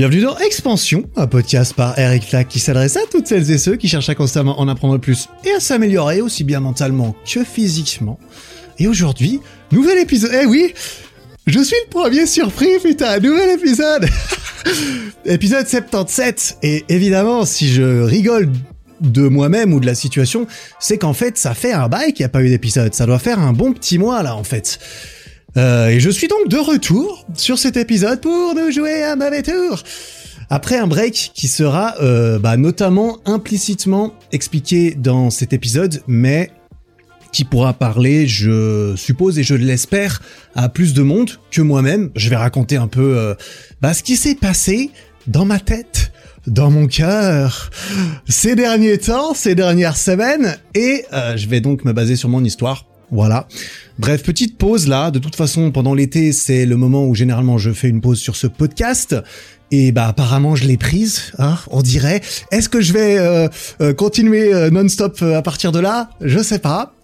Bienvenue dans Expansion, un podcast par Eric Flack qui s'adresse à toutes celles et ceux qui cherchent à constamment en apprendre plus et à s'améliorer aussi bien mentalement que physiquement. Et aujourd'hui, nouvel épisode. Eh oui, je suis le premier surpris, putain, nouvel épisode. épisode 77. Et évidemment, si je rigole de moi-même ou de la situation, c'est qu'en fait, ça fait un bail qu'il n'y a pas eu d'épisode. Ça doit faire un bon petit mois là, en fait. Euh, et je suis donc de retour sur cet épisode pour nous jouer un mauvais tour. Après un break qui sera euh, bah, notamment implicitement expliqué dans cet épisode, mais qui pourra parler, je suppose et je l'espère, à plus de monde que moi-même. Je vais raconter un peu euh, bah, ce qui s'est passé dans ma tête, dans mon cœur, ces derniers temps, ces dernières semaines, et euh, je vais donc me baser sur mon histoire. Voilà. Bref, petite pause là. De toute façon, pendant l'été, c'est le moment où généralement je fais une pause sur ce podcast. Et bah apparemment je l'ai prise, hein, on dirait. Est-ce que je vais euh, euh, continuer euh, non-stop à partir de là? Je sais pas.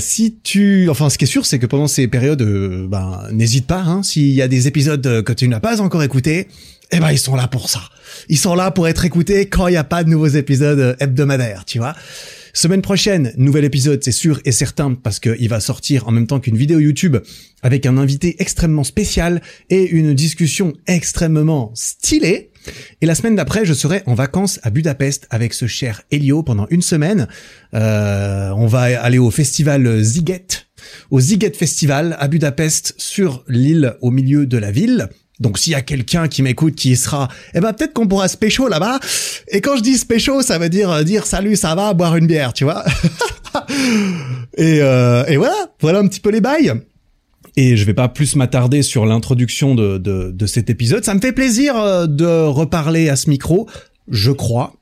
si tu, enfin, ce qui est sûr, c'est que pendant ces périodes, ben n'hésite pas. Hein, S'il y a des épisodes que tu n'as pas encore écoutés, eh ben ils sont là pour ça. Ils sont là pour être écoutés quand il n'y a pas de nouveaux épisodes hebdomadaires, tu vois. Semaine prochaine, nouvel épisode, c'est sûr et certain, parce qu'il va sortir en même temps qu'une vidéo YouTube avec un invité extrêmement spécial et une discussion extrêmement stylée. Et la semaine d'après, je serai en vacances à Budapest avec ce cher Elio pendant une semaine. Euh, on va aller au festival Ziget, au Ziget Festival à Budapest sur l'île au milieu de la ville. Donc s'il y a quelqu'un qui m'écoute qui sera, eh ben peut-être qu'on pourra se pécho là-bas. Et quand je dis pécho, ça veut dire euh, dire salut, ça va, boire une bière, tu vois. et, euh, et voilà, voilà un petit peu les bails. Et je vais pas plus m'attarder sur l'introduction de, de, de, cet épisode. Ça me fait plaisir euh, de reparler à ce micro, je crois.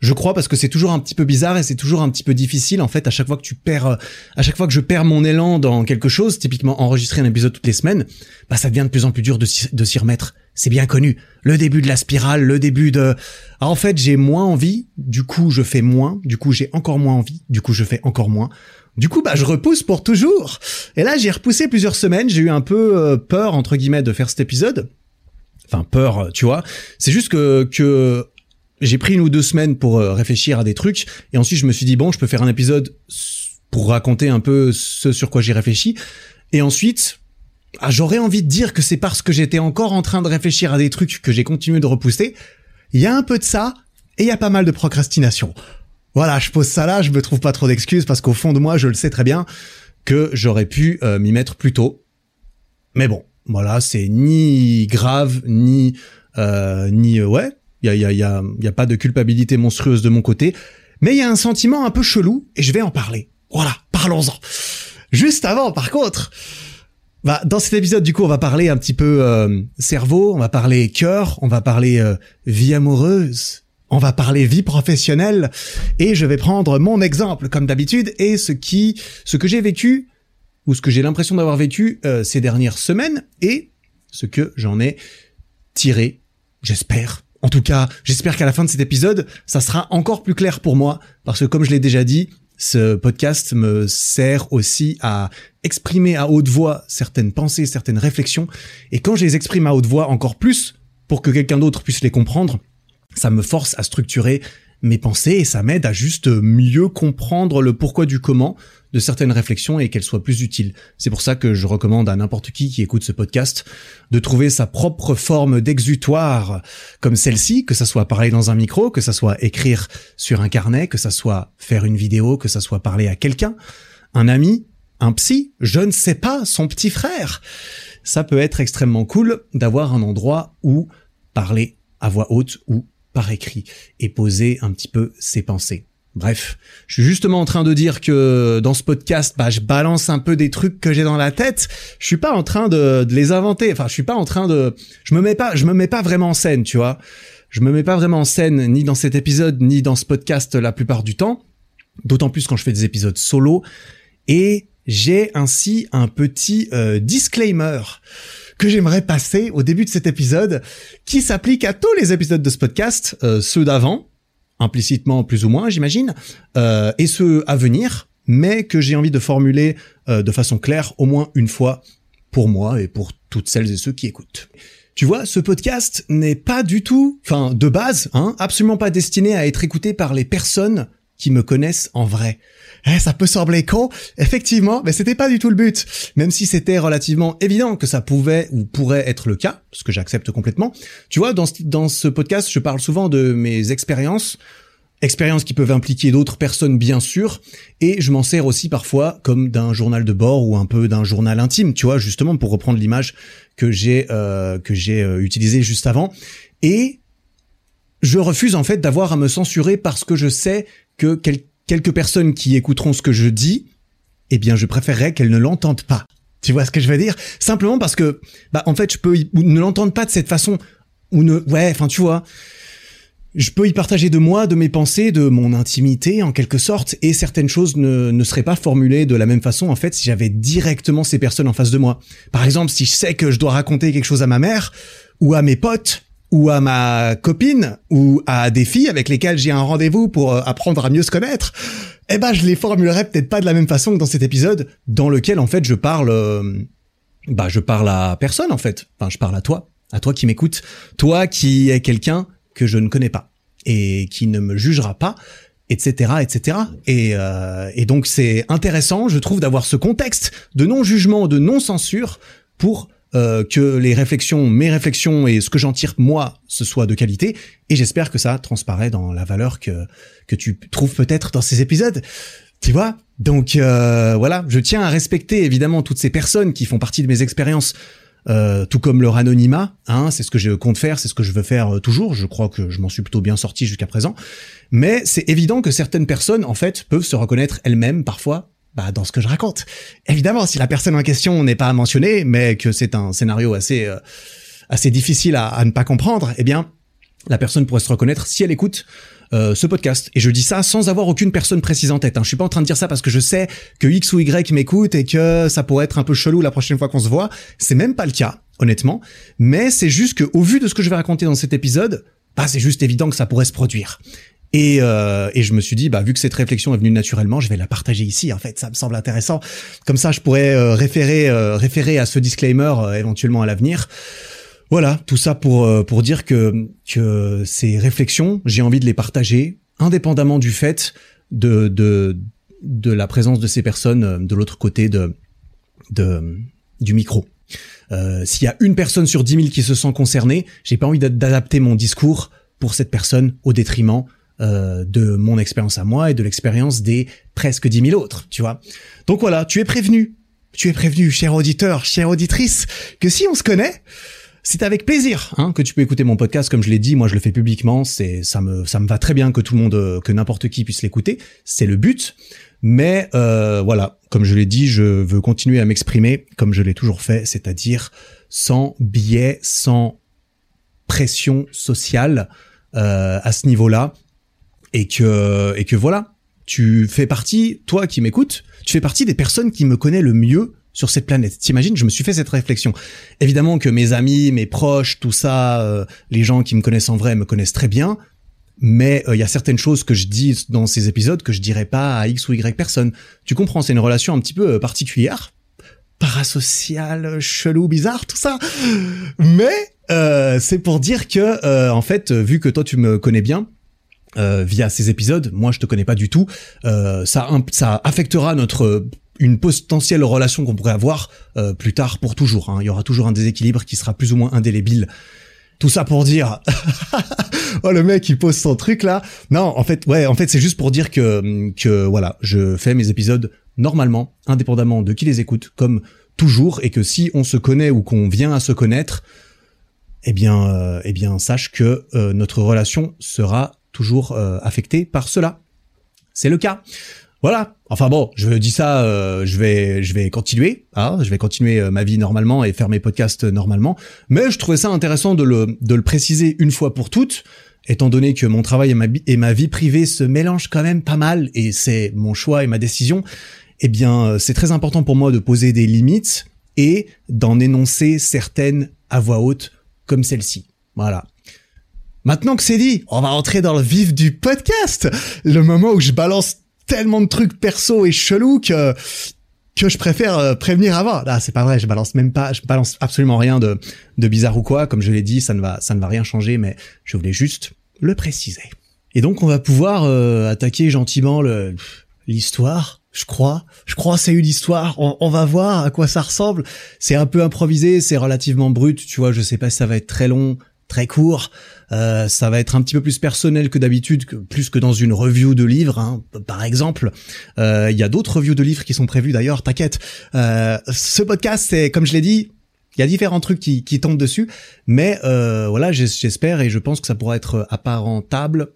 Je crois parce que c'est toujours un petit peu bizarre et c'est toujours un petit peu difficile en fait à chaque fois que tu perds euh, à chaque fois que je perds mon élan dans quelque chose, typiquement enregistrer un épisode toutes les semaines, bah ça devient de plus en plus dur de s'y remettre. C'est bien connu. Le début de la spirale, le début de ah, en fait, j'ai moins envie, du coup je fais moins, du coup j'ai encore moins envie, du coup je fais encore moins. Du coup, bah, je repousse pour toujours. Et là, j'ai repoussé plusieurs semaines. J'ai eu un peu euh, peur entre guillemets de faire cet épisode. Enfin, peur, tu vois. C'est juste que que j'ai pris une ou deux semaines pour euh, réfléchir à des trucs et ensuite je me suis dit bon je peux faire un épisode pour raconter un peu ce sur quoi j'ai réfléchi. Et ensuite ah, j'aurais envie de dire que c'est parce que j'étais encore en train de réfléchir à des trucs que j'ai continué de repousser. Il y a un peu de ça et il y a pas mal de procrastination. Voilà je pose ça là je me trouve pas trop d'excuses parce qu'au fond de moi je le sais très bien que j'aurais pu euh, m'y mettre plus tôt. Mais bon voilà c'est ni grave ni euh, ni ouais il y a, y, a, y a pas de culpabilité monstrueuse de mon côté, mais il y a un sentiment un peu chelou et je vais en parler. Voilà, parlons-en. Juste avant, par contre, bah, dans cet épisode, du coup, on va parler un petit peu euh, cerveau, on va parler cœur, on va parler euh, vie amoureuse, on va parler vie professionnelle, et je vais prendre mon exemple comme d'habitude et ce qui, ce que j'ai vécu ou ce que j'ai l'impression d'avoir vécu euh, ces dernières semaines et ce que j'en ai tiré, j'espère, en tout cas, j'espère qu'à la fin de cet épisode, ça sera encore plus clair pour moi, parce que comme je l'ai déjà dit, ce podcast me sert aussi à exprimer à haute voix certaines pensées, certaines réflexions, et quand je les exprime à haute voix encore plus, pour que quelqu'un d'autre puisse les comprendre, ça me force à structurer mes pensées et ça m'aide à juste mieux comprendre le pourquoi du comment de certaines réflexions et qu'elles soient plus utiles. C'est pour ça que je recommande à n'importe qui qui écoute ce podcast de trouver sa propre forme d'exutoire comme celle-ci, que ça soit parler dans un micro, que ça soit écrire sur un carnet, que ça soit faire une vidéo, que ça soit parler à quelqu'un, un ami, un psy, je ne sais pas, son petit frère. Ça peut être extrêmement cool d'avoir un endroit où parler à voix haute ou par écrit et poser un petit peu ses pensées. Bref, je suis justement en train de dire que dans ce podcast, bah, je balance un peu des trucs que j'ai dans la tête. Je suis pas en train de, les inventer. Enfin, je suis pas en train de, je me mets pas, je me mets pas vraiment en scène, tu vois. Je me mets pas vraiment en scène ni dans cet épisode ni dans ce podcast la plupart du temps. D'autant plus quand je fais des épisodes solo. Et j'ai ainsi un petit euh, disclaimer que j'aimerais passer au début de cet épisode, qui s'applique à tous les épisodes de ce podcast, euh, ceux d'avant, implicitement plus ou moins, j'imagine, euh, et ceux à venir, mais que j'ai envie de formuler euh, de façon claire au moins une fois pour moi et pour toutes celles et ceux qui écoutent. Tu vois, ce podcast n'est pas du tout, enfin de base, hein, absolument pas destiné à être écouté par les personnes qui me connaissent en vrai. Eh, ça peut sembler con, effectivement, mais c'était pas du tout le but. Même si c'était relativement évident que ça pouvait ou pourrait être le cas, ce que j'accepte complètement. Tu vois, dans, dans ce podcast, je parle souvent de mes expériences, expériences qui peuvent impliquer d'autres personnes bien sûr, et je m'en sers aussi parfois comme d'un journal de bord ou un peu d'un journal intime, tu vois, justement pour reprendre l'image que j'ai euh, que j'ai euh, utilisée juste avant. Et je refuse en fait d'avoir à me censurer parce que je sais que quelques personnes qui écouteront ce que je dis, eh bien, je préférerais qu'elles ne l'entendent pas. Tu vois ce que je veux dire? Simplement parce que, bah, en fait, je peux ne l'entendre pas de cette façon ou ne, ouais, enfin, tu vois. Je peux y partager de moi, de mes pensées, de mon intimité en quelque sorte, et certaines choses ne, ne seraient pas formulées de la même façon en fait si j'avais directement ces personnes en face de moi. Par exemple, si je sais que je dois raconter quelque chose à ma mère ou à mes potes, ou à ma copine ou à des filles avec lesquelles j'ai un rendez-vous pour euh, apprendre à mieux se connaître, eh ben je les formulerai peut-être pas de la même façon que dans cet épisode dans lequel en fait je parle euh, bah je parle à personne en fait. Enfin je parle à toi, à toi qui m'écoutes, toi qui es quelqu'un que je ne connais pas et qui ne me jugera pas etc etc et, euh, et donc c'est intéressant je trouve d'avoir ce contexte de non jugement de non censure pour euh, que les réflexions, mes réflexions et ce que j'en tire moi, ce soit de qualité. Et j'espère que ça transparaît dans la valeur que que tu trouves peut-être dans ces épisodes. Tu vois? Donc euh, voilà, je tiens à respecter évidemment toutes ces personnes qui font partie de mes expériences. Euh, tout comme leur anonymat, hein, c'est ce que je compte faire, c'est ce que je veux faire toujours. Je crois que je m'en suis plutôt bien sorti jusqu'à présent. Mais c'est évident que certaines personnes, en fait, peuvent se reconnaître elles-mêmes parfois bah, dans ce que je raconte. Évidemment, si la personne en question n'est pas mentionnée, mais que c'est un scénario assez euh, assez difficile à, ne pas comprendre, eh bien, la personne pourrait se reconnaître si elle écoute euh, ce podcast. Et je dis ça sans avoir aucune personne précise en tête. Hein. Je suis pas en train de dire ça parce que je sais que X ou Y m'écoute et que ça pourrait être un peu chelou la prochaine fois qu'on se voit. C'est même pas le cas, honnêtement. Mais c'est juste que, au vu de ce que je vais raconter dans cet épisode, bah, c'est juste évident que ça pourrait se produire. Et, euh, et je me suis dit, bah, vu que cette réflexion est venue naturellement, je vais la partager ici. En fait, ça me semble intéressant. Comme ça, je pourrais euh, référer, euh, référer à ce disclaimer euh, éventuellement à l'avenir. Voilà, tout ça pour pour dire que que ces réflexions, j'ai envie de les partager, indépendamment du fait de de de la présence de ces personnes de l'autre côté de de du micro. S'il y a une personne sur dix mille qui se sent concernée, j'ai pas envie d'adapter mon discours pour cette personne au détriment euh, de mon expérience à moi et de l'expérience des presque dix mille autres, tu vois. Donc voilà, tu es prévenu. Tu es prévenu, cher auditeur, chère auditrice, que si on se connaît, c'est avec plaisir hein, que tu peux écouter mon podcast. Comme je l'ai dit moi je le fais publiquement. C'est ça me ça me va très bien que tout le monde que n'importe qui puisse l'écouter. C'est le but. Mais euh, voilà comme je l'ai dit je veux continuer à m'exprimer comme je l'ai toujours fait c'est-à-dire sans biais sans pression sociale euh, à ce niveau-là et que et que voilà, tu fais partie, toi qui m'écoutes, tu fais partie des personnes qui me connaissent le mieux sur cette planète. T'imagines, je me suis fait cette réflexion. Évidemment que mes amis, mes proches, tout ça, euh, les gens qui me connaissent en vrai me connaissent très bien, mais euh, il y a certaines choses que je dis dans ces épisodes que je dirais pas à X ou Y personne. Tu comprends, c'est une relation un petit peu euh, particulière, parasociale, chelou, bizarre, tout ça. Mais c'est pour dire que, en fait, vu que toi tu me connais bien, euh, via ces épisodes. Moi, je te connais pas du tout. Euh, ça, ça affectera notre une potentielle relation qu'on pourrait avoir euh, plus tard pour toujours. Hein. Il y aura toujours un déséquilibre qui sera plus ou moins indélébile. Tout ça pour dire, oh le mec il pose son truc là. Non, en fait, ouais, en fait c'est juste pour dire que que voilà, je fais mes épisodes normalement, indépendamment de qui les écoute, comme toujours, et que si on se connaît ou qu'on vient à se connaître, eh bien, euh, eh bien, sache que euh, notre relation sera toujours euh, affecté par cela. C'est le cas. Voilà. Enfin bon, je dis ça, euh, je vais, je vais continuer, hein, je vais continuer euh, ma vie normalement et faire mes podcasts normalement. Mais je trouvais ça intéressant de le, de le préciser une fois pour toutes, étant donné que mon travail et ma, et ma vie privée se mélangent quand même pas mal et c'est mon choix et ma décision. Eh bien, c'est très important pour moi de poser des limites et d'en énoncer certaines à voix haute comme celle-ci. Voilà. Maintenant que c'est dit, on va entrer dans le vif du podcast. Le moment où je balance tellement de trucs perso et chelous que que je préfère euh, prévenir avant. Là, c'est pas vrai, je balance même pas, je balance absolument rien de, de bizarre ou quoi. Comme je l'ai dit, ça ne va, ça ne va rien changer, mais je voulais juste le préciser. Et donc, on va pouvoir euh, attaquer gentiment le l'histoire. Je crois, je crois c'est une histoire. On, on, va voir à quoi ça ressemble. C'est un peu improvisé, c'est relativement brut. Tu vois, je sais pas si ça va être très long, très court. Euh, ça va être un petit peu plus personnel que d'habitude, plus que dans une review de livres, hein, par exemple. Euh, il y a d'autres reviews de livres qui sont prévues d'ailleurs, t'inquiète. Euh, ce podcast, c'est comme je l'ai dit, il y a différents trucs qui, qui tombent dessus, mais euh, voilà, j'espère et je pense que ça pourra être apparentable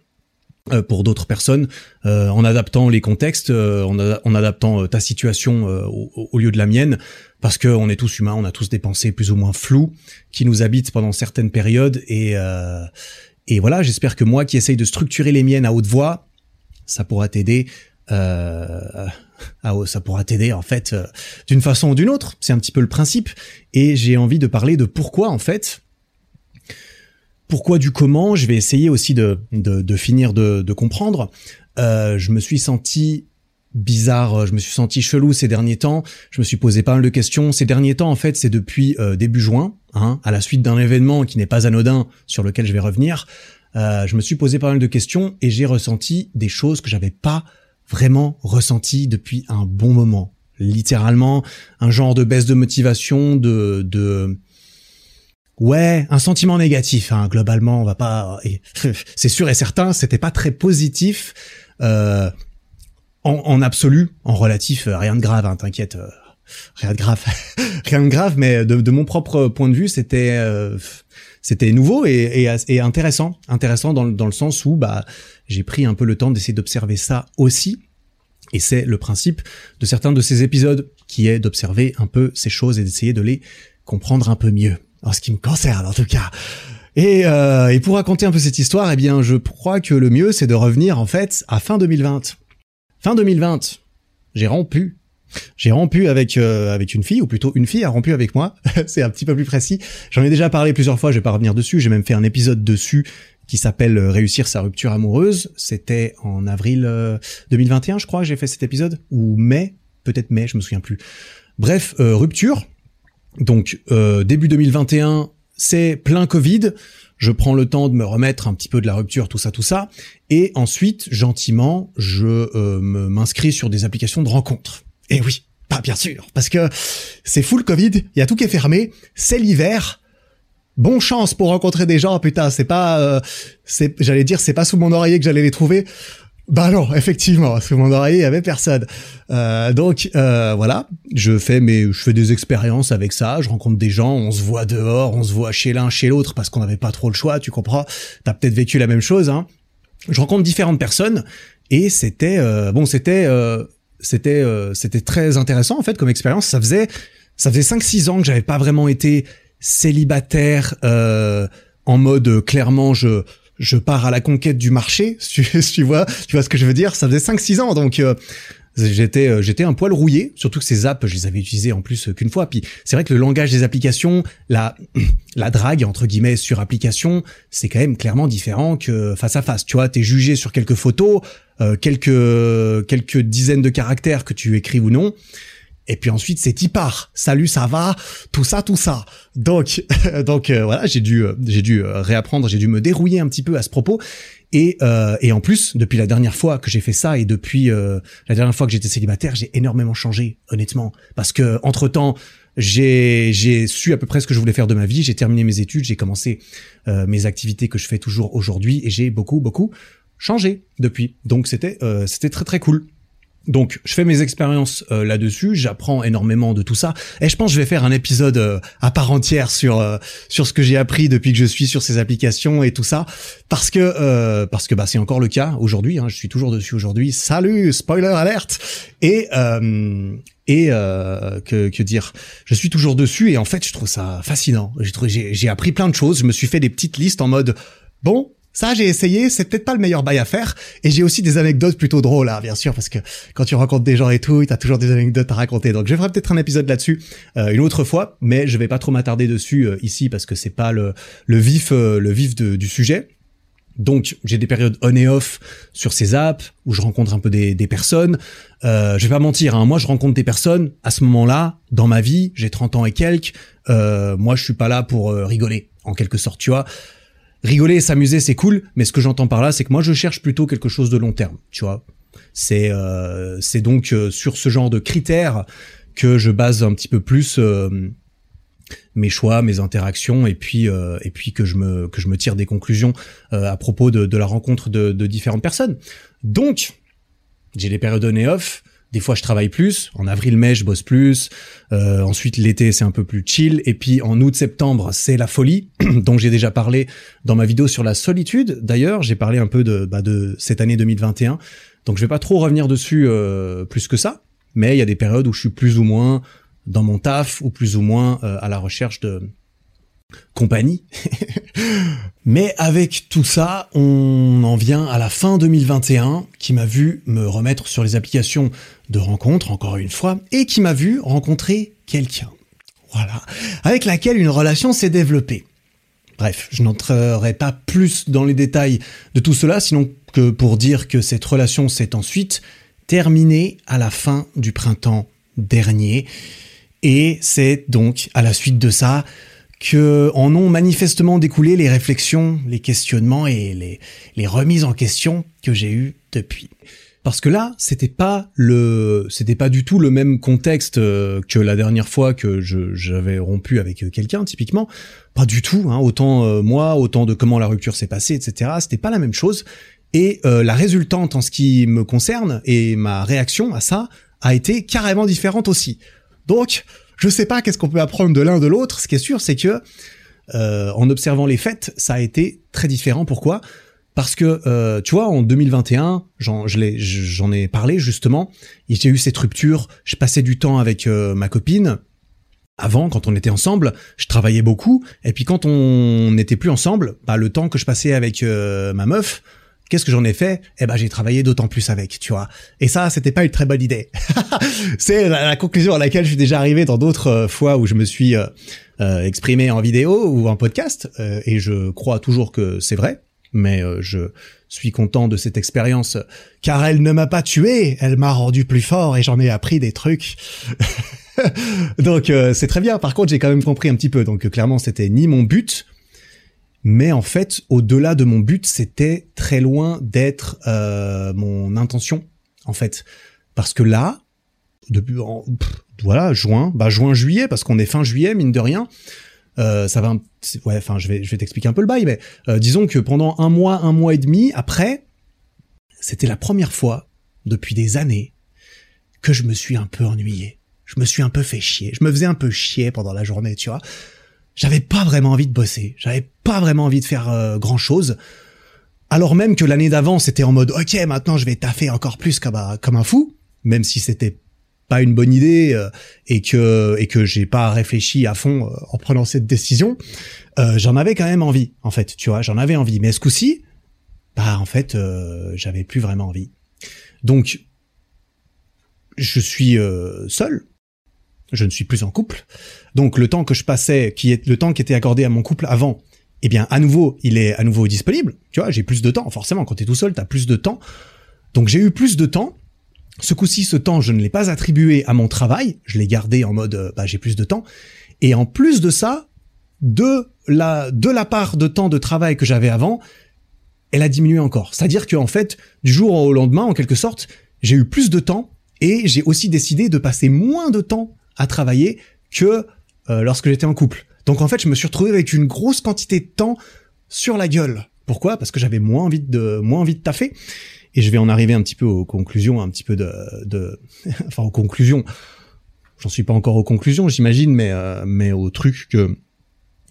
pour d'autres personnes, euh, en adaptant les contextes, euh, en, adaptant ta situation au, au, lieu de la mienne, parce qu'on est tous humains, on a tous des pensées plus ou moins floues qui nous habitent pendant certaines périodes, et, et voilà, j'espère que moi qui essaye de structurer les miennes à haute voix, ça pourra t'aider. Euh, ça pourra t'aider en fait d'une façon ou d'une autre. C'est un petit peu le principe. Et j'ai envie de parler de pourquoi en fait pourquoi du comment, je vais essayer aussi de, de, finir de, de comprendre. Euh, je me suis senti bizarre, je me suis senti chelou ces derniers temps, je me suis posé pas mal de questions. Ces derniers temps, en fait, c'est depuis euh, début juin, hein, à la suite d'un événement qui n'est pas anodin, sur lequel je vais revenir, euh, je me suis posé pas mal de questions et j'ai ressenti des choses que j'avais pas vraiment ressenti depuis un bon moment. Littéralement, un genre de baisse de motivation, de... de Ouais, un sentiment négatif. Hein, globalement, on va pas. C'est sûr et certain, c'était pas très positif. Euh, en, absolu, en relatif, euh, rien de grave. Hein, T'inquiète, euh, rien de grave, rien de grave. Mais de, mon propre point de vue, c'était c'était nouveau et, et, intéressant, intéressant dans, dans le sens où bah j'ai pris un peu le temps d'essayer d'observer ça aussi. Et c'est le principe de certains de ces épisodes, qui est d'observer un peu ces choses et d'essayer de les comprendre un peu mieux en ce qui me concerne en tout cas. Et, euh, et pour raconter un peu cette histoire, eh bien, je crois que le mieux, c'est de revenir en fait à fin 2020. Fin 2020, j'ai rompu. J'ai rompu avec euh, avec une fille, ou plutôt une fille a rompu avec moi. c'est un petit peu plus précis. J'en ai déjà parlé plusieurs fois. Je vais pas revenir dessus. J'ai même fait un épisode dessus qui s'appelle euh, Réussir sa rupture amoureuse. C'était en avril 2021, je crois. J'ai fait cet épisode ou mai, peut-être mai, je me souviens plus. Bref, rupture. Donc euh, début 2021, c'est plein Covid. Je prends le temps de me remettre un petit peu de la rupture, tout ça, tout ça. Et ensuite, gentiment, je euh, m'inscris sur des applications de rencontres. Et oui, pas bien sûr, parce que c'est full Covid, il y a tout qui est fermé, c'est l'hiver. Bon chance pour rencontrer des gens, putain, c'est pas, euh, j'allais dire, c'est pas sous mon oreiller que j'allais les trouver. Bah non, effectivement, sous mon oreiller, avait personne. Euh, donc euh, voilà, je fais mes, je fais des expériences avec ça. Je rencontre des gens, on se voit dehors, on se voit chez l'un, chez l'autre, parce qu'on n'avait pas trop le choix. Tu comprends T'as peut-être vécu la même chose. Hein je rencontre différentes personnes et c'était euh, bon, c'était euh, c'était euh, c'était très intéressant en fait comme expérience. Ça faisait ça faisait 5-6 ans que j'avais pas vraiment été célibataire en mode clairement je je pars à la conquête du marché, si tu, vois, tu vois ce que je veux dire? Ça faisait 5-6 ans, donc euh, j'étais euh, j'étais un poil rouillé. Surtout que ces apps, je les avais utilisées en plus qu'une fois. Puis c'est vrai que le langage des applications, la la drague entre guillemets sur application, c'est quand même clairement différent que face à face. Tu vois, t'es jugé sur quelques photos, euh, quelques quelques dizaines de caractères que tu écris ou non. Et puis ensuite, c'est part. Salut, ça va, tout ça, tout ça. Donc, donc euh, voilà, j'ai dû, euh, j'ai dû euh, réapprendre, j'ai dû me dérouiller un petit peu à ce propos. Et, et en plus, depuis la dernière fois que j'ai fait ça et depuis la dernière fois que j'étais célibataire, j'ai énormément changé, honnêtement. Parce que entre temps, j'ai j'ai su à peu près ce que je voulais faire de ma vie. J'ai terminé mes études, j'ai commencé mes activités que je fais toujours aujourd'hui et j'ai beaucoup beaucoup changé depuis. Donc c'était c'était très très cool. Donc, je fais mes expériences euh, là-dessus, j'apprends énormément de tout ça, et je pense que je vais faire un épisode euh, à part entière sur euh, sur ce que j'ai appris depuis que je suis sur ces applications et tout ça, parce que parce que bah c'est encore le cas aujourd'hui. Hein, je suis toujours dessus aujourd'hui. Salut, spoiler alerte. Et et que, que dire? Je suis toujours dessus et en fait, je trouve ça fascinant. J'ai j'ai appris plein de choses. Je me suis fait des petites listes en mode bon, ça, j'ai essayé, c'est peut-être pas le meilleur bail à faire. Et j'ai aussi des anecdotes plutôt drôles, hein, bien sûr, parce que quand tu rencontres des gens et tout, t'as toujours des anecdotes à raconter. Donc, je ferai peut-être un épisode là-dessus euh, une autre fois, mais je vais pas trop m'attarder dessus euh, ici parce que c'est pas le, le vif, euh, le vif du sujet. Donc j'ai des périodes on et off sur ces apps où je rencontre un peu des, des personnes. Euh, je vais pas mentir, hein, moi je rencontre des personnes à ce moment-là dans ma vie. J'ai 30 ans et quelques. Euh, moi je suis pas là pour euh, rigoler en quelque sorte, tu vois. Rigoler et s'amuser c'est cool, mais ce que j'entends par là c'est que moi je cherche plutôt quelque chose de long terme, tu vois. C'est euh, c'est donc euh, sur ce genre de critères que je base un petit peu plus euh, mes choix, mes interactions, et puis euh, et puis que je me que je me tire des conclusions euh, à propos de, de la rencontre de, de différentes personnes. Donc j'ai des périodes on et off. Des fois, je travaille plus. En avril-mai, je bosse plus. Euh, ensuite, l'été, c'est un peu plus chill. Et puis, en août-septembre, c'est la folie, dont j'ai déjà parlé dans ma vidéo sur la solitude. D'ailleurs, j'ai parlé un peu de, bah, de cette année 2021. Donc, je vais pas trop revenir dessus euh, plus que ça. Mais il y a des périodes où je suis plus ou moins dans mon taf ou plus ou moins euh, à la recherche de compagnie. Mais avec tout ça, on en vient à la fin 2021 qui m'a vu me remettre sur les applications de rencontres, encore une fois, et qui m'a vu rencontrer quelqu'un. Voilà. Avec laquelle une relation s'est développée. Bref, je n'entrerai pas plus dans les détails de tout cela, sinon que pour dire que cette relation s'est ensuite terminée à la fin du printemps dernier. Et c'est donc à la suite de ça que en ont manifestement découlé les réflexions, les questionnements et les, les remises en question que j'ai eues depuis. Parce que là, c'était pas le, c'était pas du tout le même contexte euh, que la dernière fois que j'avais rompu avec quelqu'un, typiquement. Pas du tout, hein, autant euh, moi, autant de comment la rupture s'est passée, etc. C'était pas la même chose. Et euh, la résultante en ce qui me concerne et ma réaction à ça a été carrément différente aussi. Donc, je sais pas qu'est-ce qu'on peut apprendre de l'un de l'autre. Ce qui est sûr, c'est que euh, en observant les fêtes, ça a été très différent. Pourquoi? Parce que euh, tu vois, en 2021, j'en, ai parlé justement. J'ai eu cette rupture. Je passais du temps avec euh, ma copine. Avant, quand on était ensemble, je travaillais beaucoup. Et puis quand on n'était plus ensemble, bah, le temps que je passais avec euh, ma meuf, Qu'est-ce que j'en ai fait? Eh ben, j'ai travaillé d'autant plus avec, tu vois. Et ça, c'était pas une très bonne idée. c'est la, conclusion à laquelle je suis déjà arrivé dans d'autres euh, fois où je me suis euh, exprimé en vidéo ou en podcast, et je crois toujours que c'est vrai. Mais euh, je suis content de cette expérience car elle ne m'a pas tué, elle m'a rendu plus fort et j'en ai appris des trucs. donc euh, c'est très bien. Par contre, j'ai quand même compris un petit peu. Donc clairement, c'était ni mon but mais en fait, au-delà de mon but, c'était très loin d'être euh, mon intention, en fait. Parce que là, depuis voilà juin, bah juin juillet, parce qu'on est fin juillet mine de rien. Euh, ça va, ouais, enfin je vais je vais t'expliquer un peu le bail, mais euh, disons que pendant un mois, un mois et demi après, c'était la première fois depuis des années que je me suis un peu ennuyé. Je me suis un peu fait chier. Je me faisais un peu chier pendant la journée, tu vois j'avais pas vraiment envie de bosser, j'avais pas vraiment envie de faire euh, grand chose. Alors même que l'année d'avant, c'était en mode OK, maintenant je vais taffer encore plus comme comme un fou, même si c'était pas une bonne idée euh, et que et que j'ai pas réfléchi à fond euh, en prenant cette décision, euh, j'en avais quand même envie en fait, tu vois, j'en avais envie. Mais ce coup-ci, bah en fait, euh, j'avais plus vraiment envie. Donc je suis seul je ne suis plus en couple. Donc le temps que je passais, qui est le temps qui était accordé à mon couple avant, eh bien à nouveau, il est à nouveau disponible. Tu vois, j'ai plus de temps. Forcément, quand t'es tout seul, t'as plus de temps. Donc j'ai eu plus de temps. Ce coup-ci, ce temps, je ne l'ai pas attribué à mon travail. Je l'ai gardé en mode, euh, bah, j'ai plus de temps. Et en plus de ça, de la de la part de temps de travail que j'avais avant, elle a diminué encore. C'est-à-dire qu'en fait, du jour au lendemain, en quelque sorte, j'ai eu plus de temps et j'ai aussi décidé de passer moins de temps à travailler que euh, lorsque j'étais en couple. Donc en fait, je me suis retrouvé avec une grosse quantité de temps sur la gueule. Pourquoi? Parce que j'avais moins envie de moins envie de taffer. Et je vais en arriver un petit peu aux conclusions, un petit peu de, de enfin aux conclusions. J'en suis pas encore aux conclusions, j'imagine, mais euh, mais au truc que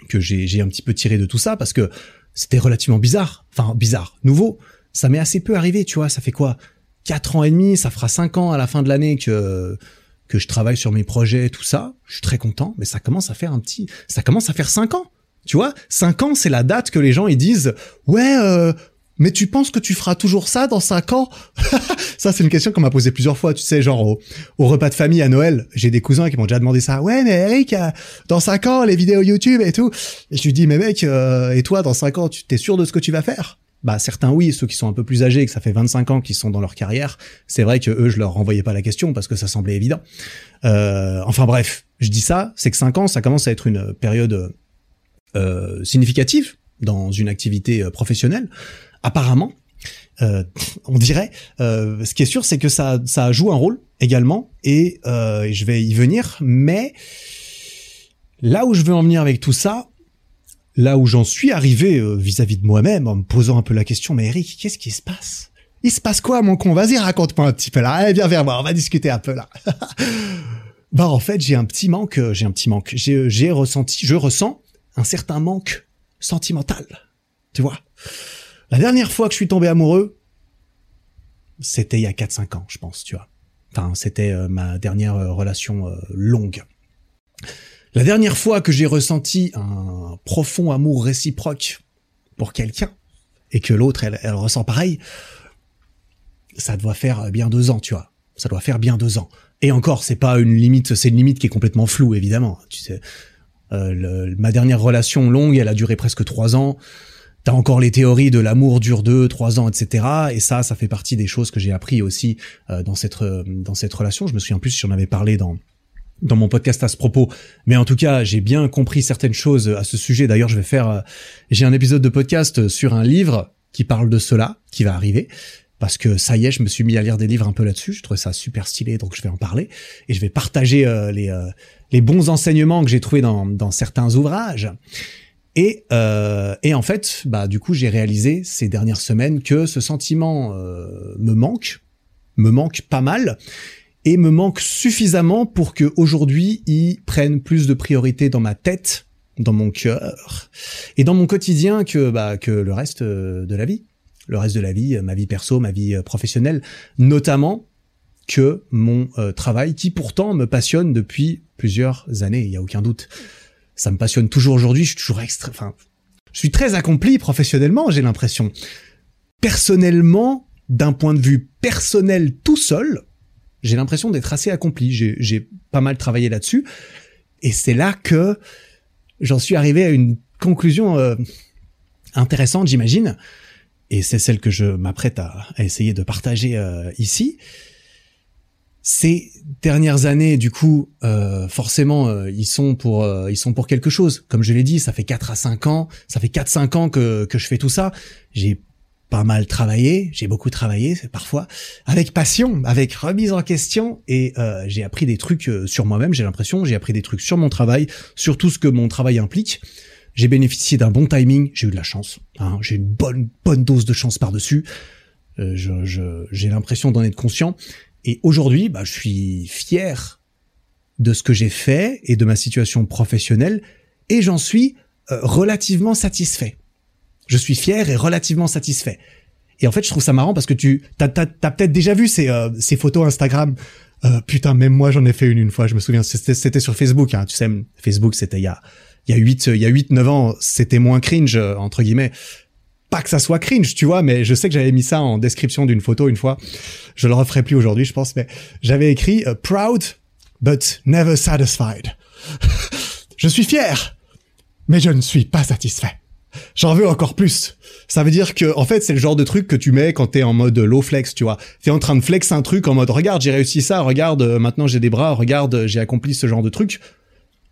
que j'ai j'ai un petit peu tiré de tout ça parce que c'était relativement bizarre. Enfin bizarre, nouveau. Ça m'est assez peu arrivé, tu vois. Ça fait quoi? Quatre ans et demi, ça fera cinq ans à la fin de l'année que que je travaille sur mes projets, tout ça. Je suis très content, mais ça commence à faire un petit, ça commence à faire cinq ans. Tu vois, cinq ans, c'est la date que les gens ils disent, ouais, euh, mais tu penses que tu feras toujours ça dans cinq ans Ça, c'est une question qu'on m'a posée plusieurs fois. Tu sais, genre au, repas de famille à Noël, j'ai des cousins qui m'ont déjà demandé ça. Ouais, mais Eric, euh, dans cinq ans, les vidéos YouTube et tout. Et je lui dis, mais mec, euh, et toi, dans cinq ans, tu t'es sûr de ce que tu vas faire? Bah certains oui, ceux qui sont un peu plus âgés, que ça fait 25 ans qu'ils sont dans leur carrière, c'est vrai que eux je leur renvoyais pas la question parce que ça semblait évident. Euh, enfin bref, je dis ça, c'est que 5 ans ça commence à être une période significative dans une activité professionnelle. Apparemment, euh, on dirait. Euh, ce qui est sûr, c'est que ça, ça joue un rôle également, et, euh, je vais y venir. Mais là où je veux en venir avec tout ça, là où j'en suis arrivé euh, vis-à-vis de moi-même, en me posant un peu la question, mais Eric, qu'est-ce qui se passe? Il se passe quoi, mon con? Vas-y, raconte-moi un petit peu là. Allez, viens vers moi, on va discuter un peu là. bah en fait, j'ai un petit manque, euh, j'ai un petit manque. J'ai ressenti, je ressens un certain manque sentimental. Tu vois? La dernière fois que je suis tombé amoureux, c'était il y a 4-5 ans, je pense, tu vois. Enfin, c'était euh, ma dernière relation longue. La dernière fois que j'ai ressenti un profond amour réciproque pour quelqu'un, et que l'autre, elle, ressent pareil, ça doit faire bien deux ans, tu vois. Ça doit faire bien deux ans. Et encore, c'est pas une limite, c'est une limite qui est complètement floue, évidemment. Tu sais, euh, ma dernière relation longue, elle a duré presque trois ans. T'as encore les théories de l'amour dure deux, trois ans, etc. Et ça, ça fait partie des choses que j'ai appris aussi euh, dans cette dans cette relation. Je me souviens plus si j'en avais parlé dans dans mon podcast à ce propos. Mais en tout cas, j'ai bien compris certaines choses à ce sujet. D'ailleurs, je vais faire, euh, j'ai un épisode de podcast sur un livre qui parle de cela, qui va arriver. Parce que ça y est, je me suis mis à lire des livres un peu là-dessus. Je trouve ça super stylé, donc je vais en parler et je vais partager euh, les euh, les bons enseignements que j'ai trouvés dans dans certains ouvrages. Et euh, et en fait, bah du coup, j'ai réalisé ces dernières semaines que ce sentiment me manque, me manque pas mal et me manque suffisamment pour que aujourd'hui il prenne plus de priorité dans ma tête, dans mon cœur et dans mon quotidien que bah que le reste de la vie, le reste de la vie, ma vie perso, ma vie professionnelle, notamment que mon euh, travail qui pourtant me passionne depuis plusieurs années, il y a aucun doute. Ça me passionne toujours aujourd'hui, je suis toujours extra enfin je suis très accompli professionnellement, j'ai l'impression. Personnellement, d'un point de vue personnel tout seul, j'ai l'impression d'être assez accompli. J'ai pas mal travaillé là-dessus. Et c'est là que j'en suis arrivé à une conclusion euh, intéressante, j'imagine. Et c'est celle que je m'apprête à, à, essayer de partager euh, ici. Ces dernières années, du coup, euh, forcément, euh, ils sont pour euh, ils sont pour quelque chose. Comme je l'ai dit, ça fait 4 à 5 ans, ça fait 4 5 ans que que je fais tout ça. J'ai pas mal travaillé, j'ai beaucoup travaillé parfois, avec passion, avec remise en question, et euh, j'ai appris des trucs euh, sur moi-même, j'ai l'impression, j'ai appris des trucs sur mon travail, sur tout ce que mon travail implique. J'ai bénéficié d'un bon timing, j'ai eu de la chance, hein, j'ai une bonne bonne dose de chance par-dessus. Euh, je, j'ai l'impression d'en être conscient. Et aujourd'hui, bah, je suis fier de ce que j'ai fait et de ma situation professionnelle, et j'en suis euh, relativement satisfait je suis fier et relativement satisfait. Et en fait, je trouve ça marrant parce que tu t'as, t'as, peut-être déjà vu ces, euh, ces photos Instagram. Euh, putain, même moi, j'en ai fait une une fois. Je me souviens, c'était, sur Facebook. Hein, tu sais, Facebook, c'était il y a il y a huit il y a huit neuf ans, c'était moins cringe entre guillemets. Pas que ça soit cringe, tu vois, mais je sais que j'avais mis ça en description d'une photo une fois. Je le referai plus aujourd'hui, je pense, mais j'avais écrit euh, proud but never satisfied. je suis fier, mais je ne suis pas satisfait j'en veux encore plus. Ça veut dire que, en fait, c'est le genre de truc que tu mets quand t'es en mode low flex, tu vois. T'es en train de flex un truc en mode, regarde, j'ai réussi ça, regarde, euh, maintenant j'ai des bras, regarde, j'ai accompli ce genre de truc.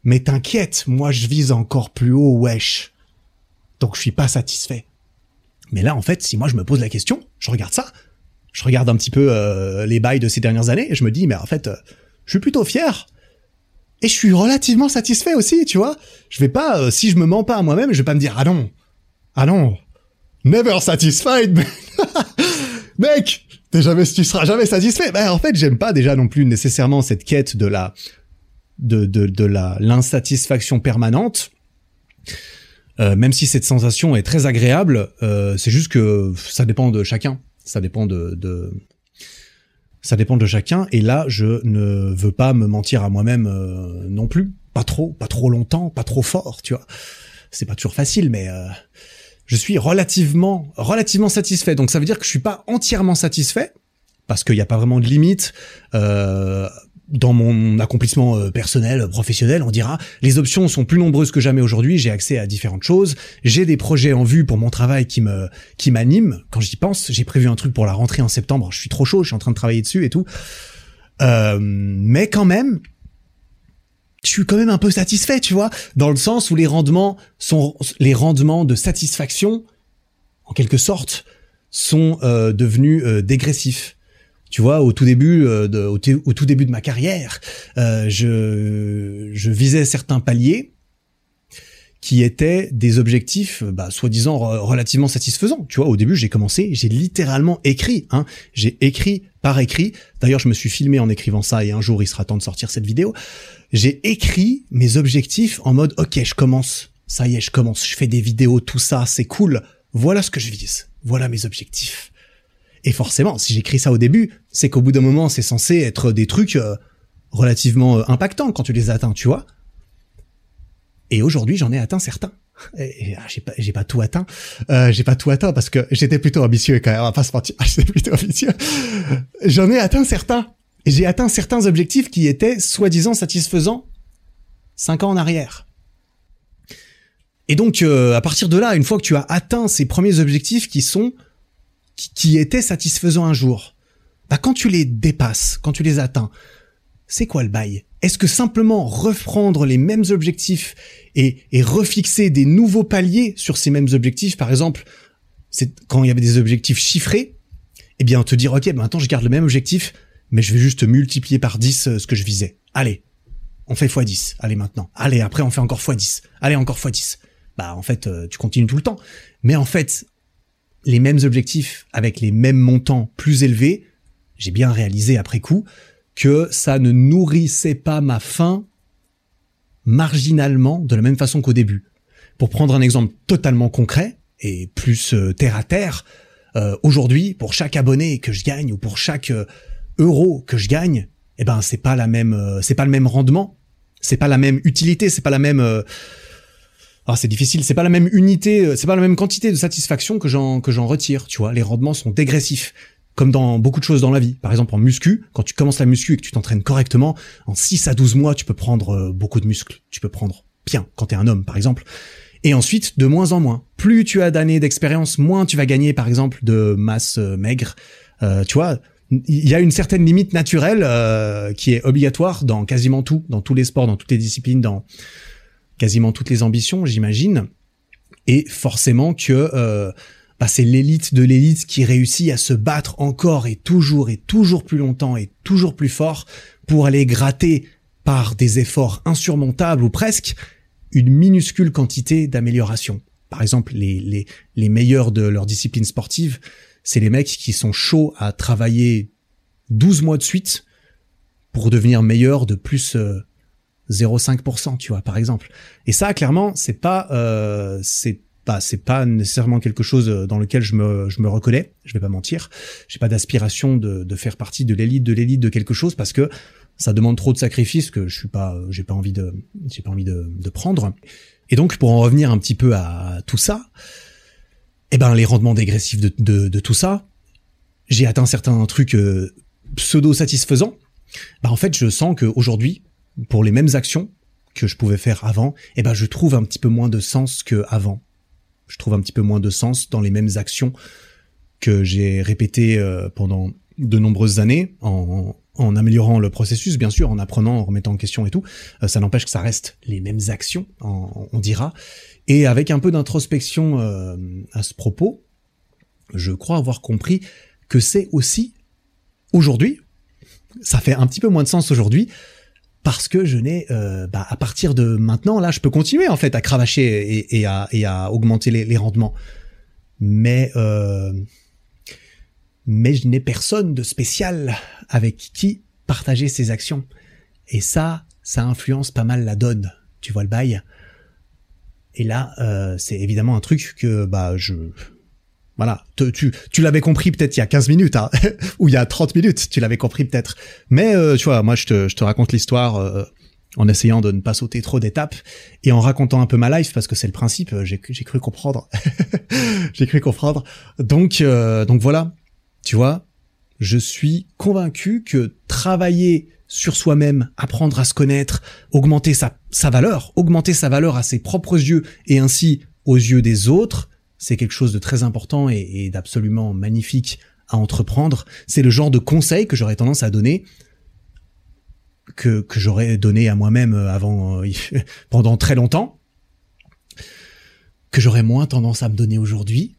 Mais t'inquiète, moi je vise encore plus haut, wesh. Donc je suis pas satisfait. Mais là, en fait, si moi je me pose la question, je regarde ça, je regarde un petit peu euh, les bails de ces dernières années, et je me dis, mais en fait, euh, je suis plutôt fier. Et je suis relativement satisfait aussi, tu vois. Je vais pas, euh, si je me mens pas à moi-même, je vais pas me dire, ah non, ah non, never satisfied, mec, t'es jamais, tu seras jamais satisfait. Ben, en fait, j'aime pas déjà non plus nécessairement cette quête de la, de, de, de la, l'insatisfaction permanente. Euh, même si cette sensation est très agréable, euh, c'est juste que ça dépend de chacun. Ça dépend de, ça dépend de chacun. Et là, je ne veux pas me mentir à moi-même euh, non plus. Pas trop, pas trop longtemps, pas trop fort, tu vois. C'est pas toujours facile, mais euh, je suis relativement, relativement satisfait. Donc ça veut dire que je suis pas entièrement satisfait parce qu'il n'y a pas vraiment de limite. Dans mon accomplissement euh, personnel, professionnel, on dira, les options sont plus nombreuses que jamais aujourd'hui, j'ai accès à différentes choses, j'ai des projets en vue pour mon travail qui me qui m'animent quand j'y pense, j'ai prévu un truc pour la rentrée en septembre, je suis trop chaud, je suis en train de travailler dessus et tout. Euh, mais quand même, je suis quand même un peu satisfait, tu vois, dans le sens où les rendements sont les rendements de satisfaction en quelque sorte sont euh, devenus euh, dégressifs. Tu vois, au tout début, euh, de, au, tout début de ma carrière, euh, je, je visais certains paliers qui étaient des objectifs, bah, soi-disant relativement satisfaisants. Tu vois, au début, j'ai commencé, j'ai littéralement écrit. Hein, j'ai écrit par écrit. D'ailleurs, je me suis filmé en écrivant ça et un jour, il sera temps de sortir cette vidéo. J'ai écrit mes objectifs en mode, ok, je commence. Ça y est, je commence. Je fais des vidéos, tout ça, c'est cool. Voilà ce que je vise. Voilà mes objectifs. Et forcément, si j'écris ça au début, c'est qu'au bout d'un moment, c'est censé être des trucs euh, relativement euh, impactants quand tu les atteins, tu vois. Et aujourd'hui, j'en ai atteint certains. Ah, j'ai pas, j'ai pas tout atteint. Euh, j'ai pas tout atteint parce que j'étais plutôt ambitieux quand même. On va pas se mentir. j'étais plutôt ambitieux. J'en ai atteint certains. J'ai atteint certains objectifs qui étaient soi-disant satisfaisants cinq ans en arrière. Et donc, à partir de là, une fois que tu as atteint ces premiers objectifs qui sont qui, étaient satisfaisants un jour, bah quand tu les dépasses, quand tu les atteins, c'est quoi le bail? Est-ce que simplement reprendre les mêmes objectifs et, et refixer des nouveaux paliers sur ces mêmes objectifs, par exemple, c'est quand il y avait des objectifs chiffrés, eh bien te dire ok, bah maintenant je garde le même objectif, mais je vais juste multiplier par 10 euh, ce que je visais. Allez, on fait x10. Allez maintenant. Allez, après on fait encore x10. Allez, encore x10. Bah en fait, euh, tu continues tout le temps. Mais en fait, les mêmes objectifs avec les mêmes montants plus élevés, j'ai bien réalisé après coup que ça ne nourrissait pas ma faim marginalement de la même façon qu'au début. Pour prendre un exemple totalement concret et plus euh, terre à terre, euh, aujourd'hui, pour chaque abonné que je gagne ou pour chaque euh, euro que je gagne, eh ben c'est pas la même, c'est pas le même rendement, c'est pas la même utilité, c'est pas la même ah, c'est difficile, c'est pas la même unité, euh, c'est pas la même quantité de satisfaction que j'en que j'en retire, tu vois. Les rendements sont dégressifs, comme dans beaucoup de choses dans la vie. Par exemple, en muscu, quand tu commences la muscu et que tu t'entraînes correctement, en 6 à 12 mois, tu peux prendre euh, beaucoup de muscles. Tu peux prendre bien quand t'es un homme, par exemple. Et ensuite, de moins en moins. Plus tu as d'années d'expérience, moins tu vas gagner, par exemple, de masse euh, maigre. tu vois, il y a une certaine limite naturelle qui est obligatoire dans quasiment tout, dans tous les sports, dans toutes les disciplines, dans quasiment toutes les ambitions, j'imagine. Et forcément que euh, bah, c'est l'élite de l'élite qui réussit à se battre encore et toujours et toujours plus longtemps et toujours plus fort pour aller gratter par des efforts insurmontables ou presque une minuscule quantité d'amélioration. Par exemple, les, les, les meilleurs de leur discipline sportive, c'est les mecs qui sont chauds à travailler 12 mois de suite pour devenir meilleurs de plus euh, 0,5%, tu vois, par exemple. Et ça, clairement, c'est pas, euh, c'est pas, c'est pas nécessairement quelque chose dans lequel je me, je me reconnais. Je vais pas mentir. J'ai pas d'aspiration de, de faire partie de l'élite, de l'élite de quelque chose parce que ça demande trop de sacrifices que je suis pas, j'ai pas envie de, j'ai pas envie de, de prendre. Et donc, pour en revenir un petit peu à tout ça, eh ben, les rendements dégressifs de, de, de tout ça, j'ai atteint certains trucs euh, pseudo satisfaisants. Bah, en fait, je sens qu'aujourd'hui, pour les mêmes actions que je pouvais faire avant, eh ben je trouve un petit peu moins de sens que avant. Je trouve un petit peu moins de sens dans les mêmes actions que j'ai répétées euh, pendant de nombreuses années en, améliorant le processus, bien sûr, en apprenant, en remettant en question et tout. Euh, ça n'empêche que ça reste les mêmes actions, on dira. Et avec un peu d'introspection euh, à ce propos, je crois avoir compris que c'est aussi aujourd'hui, ça fait un petit peu moins de sens aujourd'hui, parce que je n'ai, euh, bah, à partir de maintenant, là, je peux continuer en fait à cravacher et, à, augmenter les, rendements. Mais euh, mais je n'ai personne de spécial avec qui partager ces actions. Et ça, ça influence pas mal la donne. Tu vois le bail? Et là, euh, c'est évidemment un truc que bah je voilà, tu, tu l'avais compris peut-être il y a 15 minutes, hein, ou il y a 30 minutes, tu l'avais compris peut-être. Mais euh, tu vois, moi je te, je te raconte l'histoire euh, en essayant de ne pas sauter trop d'étapes et en racontant un peu ma life parce que c'est le principe. Euh, j'ai, cru comprendre, j'ai cru comprendre. Donc donc voilà, tu vois, je suis convaincu que travailler sur soi-même, apprendre à se connaître, augmenter sa, sa valeur, augmenter sa valeur à ses propres yeux et ainsi aux yeux des autres, c'est quelque chose de très important et, d'absolument magnifique à entreprendre. C'est le genre de conseil que j'aurais tendance à donner que, que j'aurais donné à moi-même avant pendant très longtemps que j'aurais moins tendance à me donner aujourd'hui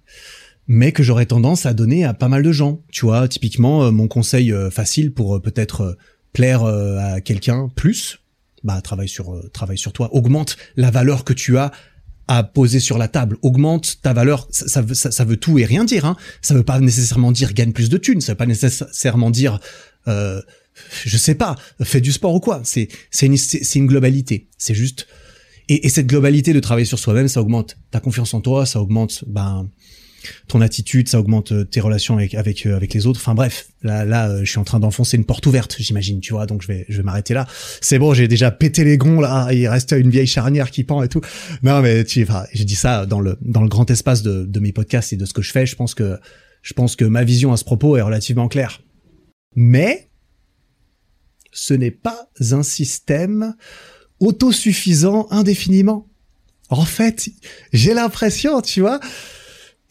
mais que j'aurais tendance à donner à pas mal de gens. Tu vois, typiquement, euh, mon conseil euh, facile pour euh, peut-être plaire à quelqu'un plus, bah travaille sur travaille sur toi, augmente la valeur que tu as à poser sur la table, augmente ta valeur, ça, ça, veut, ça, veut tout et rien dire. Hein. Ça veut pas nécessairement dire gagne plus de thunes, ça veut pas nécessairement dire, euh, je sais pas, fais du sport ou quoi. C'est c'est une c'est une globalité. C'est juste et, et, cette globalité de travailler sur soi-même, ça augmente ta confiance en toi, ça augmente ben ton attitude, ça augmente euh, tes relations avec avec euh, avec les autres. Enfin bref, là là, euh, je suis en train d'enfoncer une porte ouverte, j'imagine, tu vois. Donc je vais je vais m'arrêter là. C'est bon, j'ai déjà pété les gonds là. Il reste une vieille charnière qui pend et tout. Non mais tu, enfin, j'ai dit ça dans le dans le grand espace de de mes podcasts et de ce que je fais. Je pense que je pense que ma vision à ce propos est relativement claire. Mais ce n'est pas un système autosuffisant indéfiniment. En fait, j'ai l'impression, tu vois,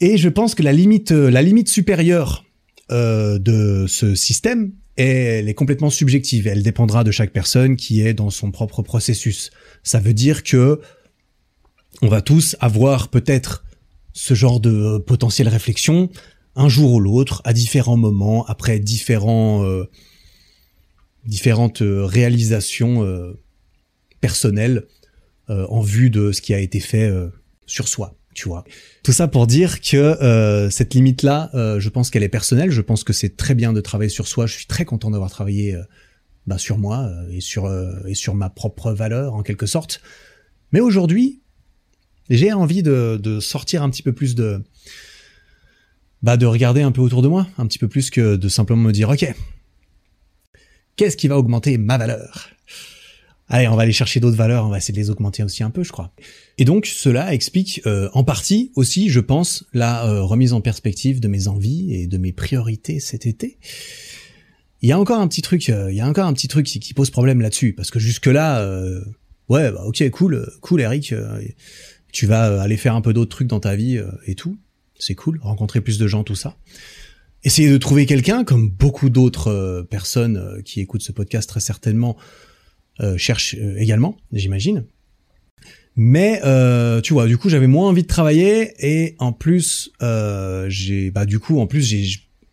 et je pense que la limite, euh, la limite supérieure euh, de ce système, elle est complètement subjective. Elle dépendra de chaque personne qui est dans son propre processus. Ça veut dire que on va tous avoir peut-être ce genre de potentielle réflexion un jour ou l'autre, à différents moments, après différents, euh, différentes réalisations euh, personnelles euh, en vue de ce qui a été fait sur soi tu vois. Tout ça pour dire que euh, cette limite-là, euh, je pense qu'elle est personnelle. Je pense que c'est très bien de travailler sur soi. Je suis très content d'avoir travaillé euh, bah, sur moi et sur et sur ma propre valeur en quelque sorte. Mais aujourd'hui, j'ai envie de, de, sortir un petit peu plus de bah de regarder un peu autour de moi, un petit peu plus que de simplement me dire ok, qu'est-ce qui va augmenter ma valeur? Allez, on va aller chercher d'autres valeurs, on va essayer de les augmenter aussi un peu, je crois. Et donc cela explique euh, en partie aussi, je pense, la euh, remise en perspective de mes envies et de mes priorités cet été. Il y a encore un petit truc, euh, il y a encore un petit truc qui, pose problème là-dessus, parce que jusque là, ouais, bah, ok, cool, cool, Eric, tu vas aller faire un peu d'autres trucs dans ta vie et tout, c'est cool, rencontrer plus de gens, tout ça. Essayer de trouver quelqu'un, comme beaucoup d'autres personnes qui écoutent ce podcast très certainement cherche euh, également, j'imagine. Mais euh, tu vois, du coup, j'avais moins envie de travailler et en plus, j'ai bah du coup, en plus, j'ai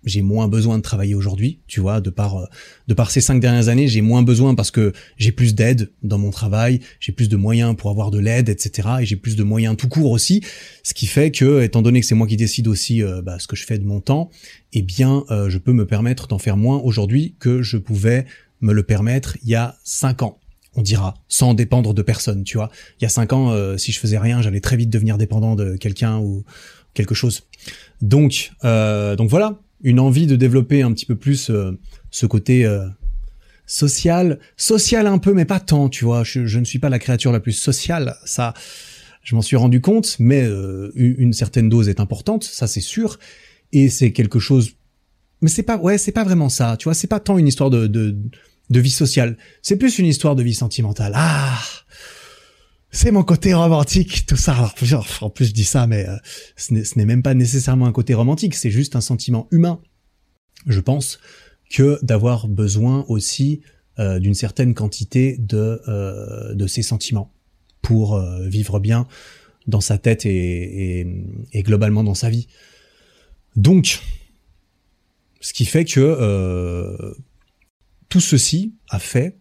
j'ai moins besoin de travailler aujourd'hui, tu vois, de par de par ces cinq dernières années, j'ai moins besoin parce que j'ai plus d'aide dans mon travail, j'ai plus de moyens pour avoir de l'aide, etc. Et j'ai plus de moyens tout court aussi, ce qui fait que, étant donné que c'est moi qui décide aussi bah, ce que je fais de mon temps, eh bien, je peux me permettre d'en faire moins aujourd'hui que je pouvais me le permettre il y a cinq ans on dira, sans dépendre de personne, tu vois. Il y a cinq ans, euh, si je faisais rien, j'allais très vite devenir dépendant de quelqu'un ou quelque chose. Donc, euh, donc voilà, une envie de développer un petit peu plus euh, ce côté social, social un peu, mais pas tant, tu vois. Je, ne suis pas la créature la plus sociale, ça, je m'en suis rendu compte, mais une certaine dose est importante, ça c'est sûr, et c'est quelque chose. Mais c'est pas, ouais, c'est pas vraiment ça, tu vois. C'est pas tant une histoire de de vie sociale. C'est plus une histoire de vie sentimentale. Ah c'est mon côté romantique, tout ça. en plus, je dis ça, mais euh, ce n'est même pas nécessairement un côté romantique, c'est juste un sentiment humain. Je pense que d'avoir besoin aussi euh, d'une certaine quantité de, euh, de ces sentiments pour vivre bien dans sa tête et, et, globalement dans sa vie. Donc, ce qui fait que tout ceci a fait,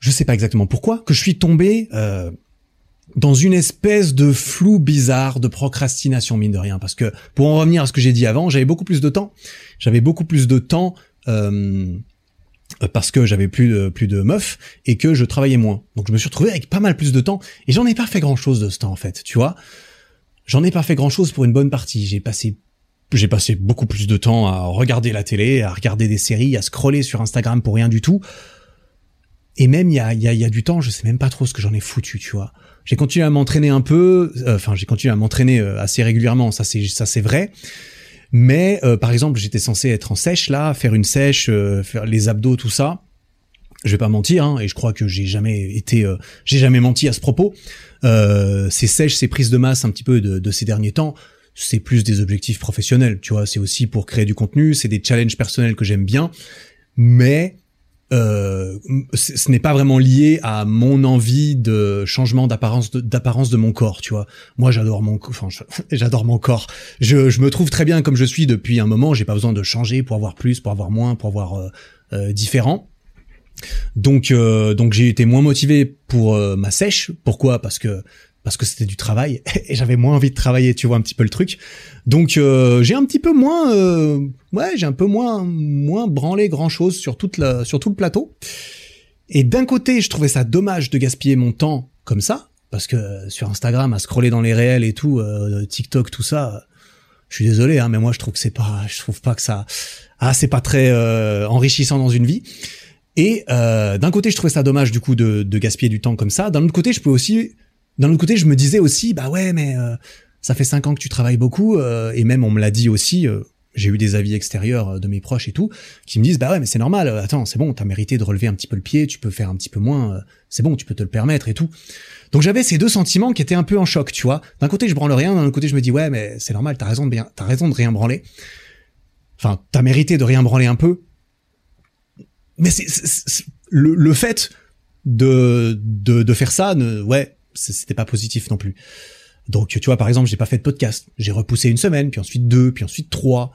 je sais pas exactement pourquoi, que je suis tombé euh, dans une espèce de flou bizarre de procrastination mine de rien. Parce que pour en revenir à ce que j'ai dit avant, j'avais beaucoup plus de temps. J'avais beaucoup plus de temps euh, parce que j'avais plus de plus de meufs et que je travaillais moins. Donc je me suis retrouvé avec pas mal plus de temps et j'en ai pas fait grand chose de ce temps en fait. Tu vois, j'en ai pas fait grand chose pour une bonne partie. J'ai passé j'ai passé beaucoup plus de temps à regarder la télé, à regarder des séries, à scroller sur Instagram pour rien du tout. Et même il y a, y, a, y a du temps, je sais même pas trop ce que j'en ai foutu, tu vois. J'ai continué à m'entraîner un peu, euh, enfin j'ai continué à m'entraîner euh, assez régulièrement, ça c'est ça c'est vrai. Mais euh, par exemple, j'étais censé être en sèche là, faire une sèche, faire les abdos, tout ça. Je vais pas mentir, hein, et je crois que j'ai jamais été, euh, j'ai jamais menti à ce propos. Euh, ces sèches, ces prises de masse un petit peu de, de ces derniers temps, c'est plus des objectifs professionnels, tu vois. C'est aussi pour créer du contenu, c'est des challenges personnels que j'aime bien, mais euh, ce n'est pas vraiment lié à mon envie de changement d'apparence d'apparence de mon corps, tu vois. Moi, j'adore mon, enfin, j'adore mon corps. Je, je me trouve très bien comme je suis depuis un moment. J'ai pas besoin de changer pour avoir plus, pour avoir moins, pour avoir euh, euh différent. Donc, euh, donc j'ai été moins motivé pour euh, ma sèche. Pourquoi? Parce que parce que c'était du travail et j'avais moins envie de travailler, tu vois un petit peu le truc. Donc euh, j'ai un petit peu moins, euh, ouais, j'ai un peu moins moins branlé grand chose sur toute la, sur tout le plateau. Et d'un côté, je trouvais ça dommage de gaspiller mon temps comme ça, parce que sur Instagram, à scroller dans les réels et tout, euh, TikTok, tout ça, je suis désolé, hein, mais moi je trouve que c'est pas, je trouve pas que ça, ah c'est pas très enrichissant dans une vie. Et d'un côté, je trouvais ça dommage du coup de, de gaspiller du temps comme ça. D'un autre côté, je peux aussi d'un autre côté, je me disais aussi, bah ouais, mais euh, ça fait cinq ans que tu travailles beaucoup, euh, et même on me l'a dit aussi. Euh, j'ai eu des avis extérieurs de mes proches et tout qui me disent bah ouais mais c'est normal attends c'est bon t'as mérité de relever un petit peu le pied tu peux faire un petit peu moins c'est bon tu peux te le permettre et tout. Donc j'avais ces deux sentiments qui étaient un peu en choc tu vois. D'un côté je branle rien d'un autre côté je me dis ouais mais c'est normal t'as raison de bien t'as raison de rien branler. Enfin t'as mérité de rien branler un peu. Mais c'est le, le fait de, de de faire ça ne, ouais c'était pas positif non plus. Donc tu vois par exemple j'ai pas fait de podcast, j'ai repoussé une semaine, puis ensuite deux, puis ensuite trois.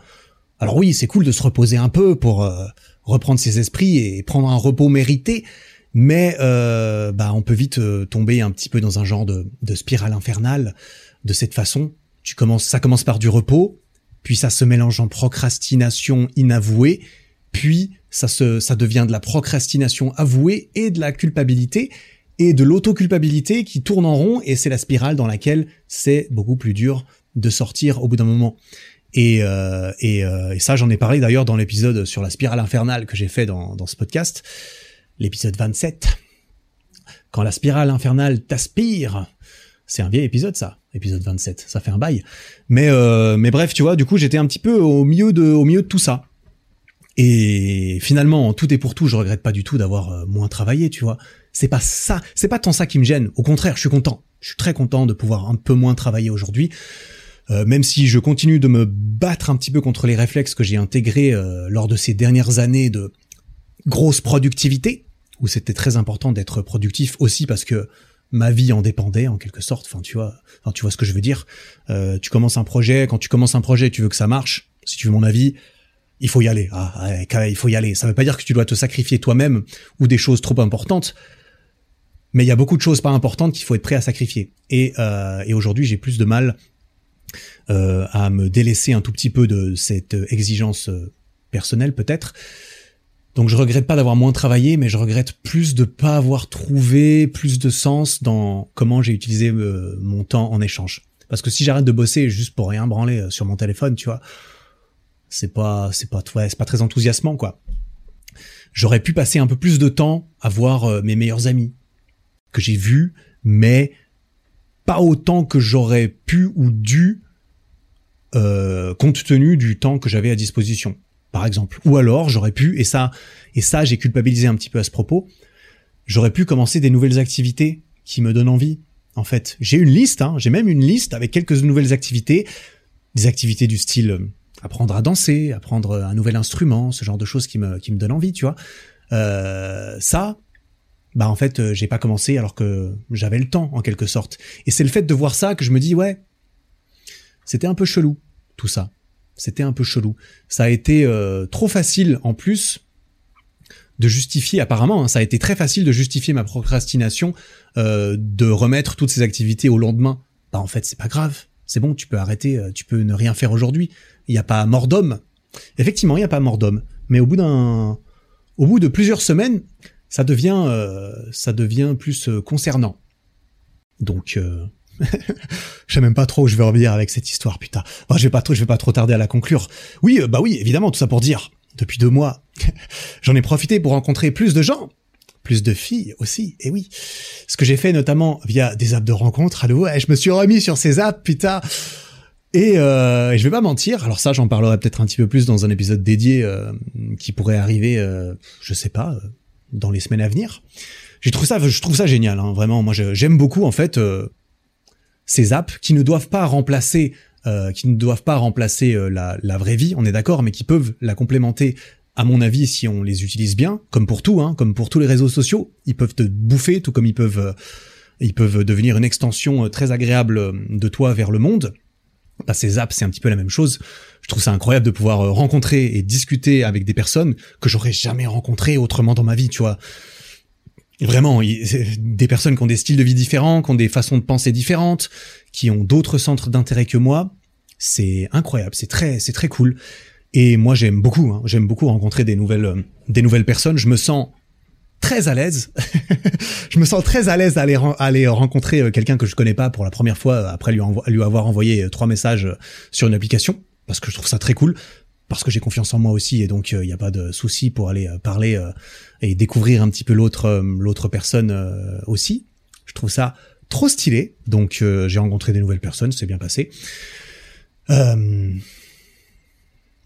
Alors oui c'est cool de se reposer un peu pour euh, reprendre ses esprits et prendre un repos mérité, mais euh, bah on peut vite euh, tomber un petit peu dans un genre de, de spirale infernale de cette façon. Tu commences, ça commence par du repos, puis ça se mélange en procrastination inavouée, puis ça se, ça devient de la procrastination avouée et de la culpabilité, et de l'autoculpabilité qui tourne en rond et c'est la spirale dans laquelle c'est beaucoup plus dur de sortir au bout d'un moment. Et, euh, et, euh, et ça, j'en ai parlé d'ailleurs dans l'épisode sur la spirale infernale que j'ai fait dans, dans ce podcast, l'épisode 27. Quand la spirale infernale t'aspire, c'est un vieil épisode ça, épisode 27, ça fait un bail. Mais euh, mais bref, tu vois, du coup, j'étais un petit peu au milieu de au milieu de tout ça. Et finalement, tout est pour tout, je regrette pas du tout d'avoir euh, moins travaillé, tu vois. C'est pas ça, c'est pas tant ça qui me gêne. Au contraire, je suis content. Je suis très content de pouvoir un peu moins travailler aujourd'hui. Euh, même si je continue de me battre un petit peu contre les réflexes que j'ai intégrés euh, lors de ces dernières années de grosse productivité, où c'était très important d'être productif aussi parce que ma vie en dépendait en quelque sorte. Enfin, tu vois, tu vois ce que je veux dire. Tu commences un projet, quand tu commences un projet, tu veux que ça marche. Si tu veux mon avis, il faut y aller. Ah, il faut y aller. Ça veut pas dire que tu dois te sacrifier toi-même ou des choses trop importantes mais il y a beaucoup de choses pas importantes qu'il faut être prêt à sacrifier. Et, euh, aujourd'hui, j'ai plus de mal euh, à me délaisser un tout petit peu de cette exigence euh, personnelle, peut-être. Donc je regrette pas d'avoir moins travaillé, mais je regrette plus de pas avoir trouvé plus de sens dans comment j'ai utilisé euh, mon temps en échange. Parce que si j'arrête de bosser juste pour rien branler sur mon téléphone, tu vois, c'est pas, c'est pas, ouais, c'est pas très enthousiasmant, quoi. J'aurais pu passer un peu plus de temps à voir mes meilleurs amis, que j'ai vu, mais pas autant que j'aurais pu ou dû euh, compte tenu du temps que j'avais à disposition, par exemple. Ou alors j'aurais pu, et ça, et ça j'ai culpabilisé un petit peu à ce propos, j'aurais pu commencer des nouvelles activités qui me donnent envie. En fait, j'ai une liste, hein, j'ai même une liste avec quelques nouvelles activités, des activités du style euh, apprendre à danser, apprendre un nouvel instrument, ce genre de choses qui me qui me donnent envie, tu vois. Euh, ça, bah en fait euh, j'ai pas commencé alors que j'avais le temps en quelque sorte. Et c'est le fait de voir ça que je me dis ouais, c'était un peu chelou tout ça. C'était un peu chelou. Ça a été euh, trop facile en plus de justifier apparemment. Hein, ça a été très facile de justifier ma procrastination, euh, de remettre toutes ces activités au lendemain. Bah en fait c'est pas grave. C'est bon, tu peux arrêter, tu peux ne rien faire aujourd'hui. Il n'y a pas mort d'homme. Effectivement, il n'y a pas mort d'homme. Mais au bout d'un, au bout de plusieurs semaines, ça devient, euh, ça devient plus euh, concernant. Donc, euh, je sais même pas trop où je vais revenir avec cette histoire, putain. je vais pas trop, je vais pas trop tarder à la conclure. Oui, bah oui, évidemment, tout ça pour dire. Depuis deux mois, j'en ai profité pour rencontrer plus de gens, plus de filles aussi. Et oui, ce que j'ai fait notamment via des apps de rencontre. Allô, je me suis remis sur ces apps, putain. Et, euh, je vais pas mentir. Alors ça, j'en parlerai peut-être un petit peu plus dans un épisode dédié qui pourrait arriver, je sais pas, dans les semaines à venir. J'ai trouvé ça, je trouve ça génial, hein, vraiment. Moi, j'aime beaucoup en fait euh, ces apps qui ne doivent pas remplacer, euh, qui ne doivent pas remplacer euh, la, la, vraie vie. On est d'accord, mais qui peuvent la complémenter. À mon avis, si on les utilise bien, comme pour tout, hein, comme pour tous les réseaux sociaux, ils peuvent te bouffer, tout comme ils peuvent, ils peuvent devenir une extension très agréable de toi vers le monde. Bah, ces apps, c'est un petit peu la même chose. Je trouve ça incroyable de pouvoir rencontrer et discuter avec des personnes que j'aurais jamais rencontrées autrement dans ma vie, tu vois. Vraiment, des personnes qui ont des styles de vie différents, qui ont des façons de penser différentes, qui ont d'autres centres d'intérêt que moi. C'est incroyable, c'est très, c'est très cool. Et moi, j'aime beaucoup, hein, j'aime beaucoup rencontrer des nouvelles, euh, des nouvelles personnes. Je me sens très à l'aise. je me sens très à l'aise d'aller aller rencontrer euh, quelqu'un que je connais pas pour la première fois après lui, avoir envoyé euh, trois messages sur une application parce que je trouve ça très cool parce que j'ai confiance en moi aussi et donc il n'y a pas de souci pour aller parler et découvrir un petit peu l'autre euh, l'autre personne euh, aussi. Je trouve ça trop stylé. Donc euh, j'ai rencontré des nouvelles personnes, c'est bien passé.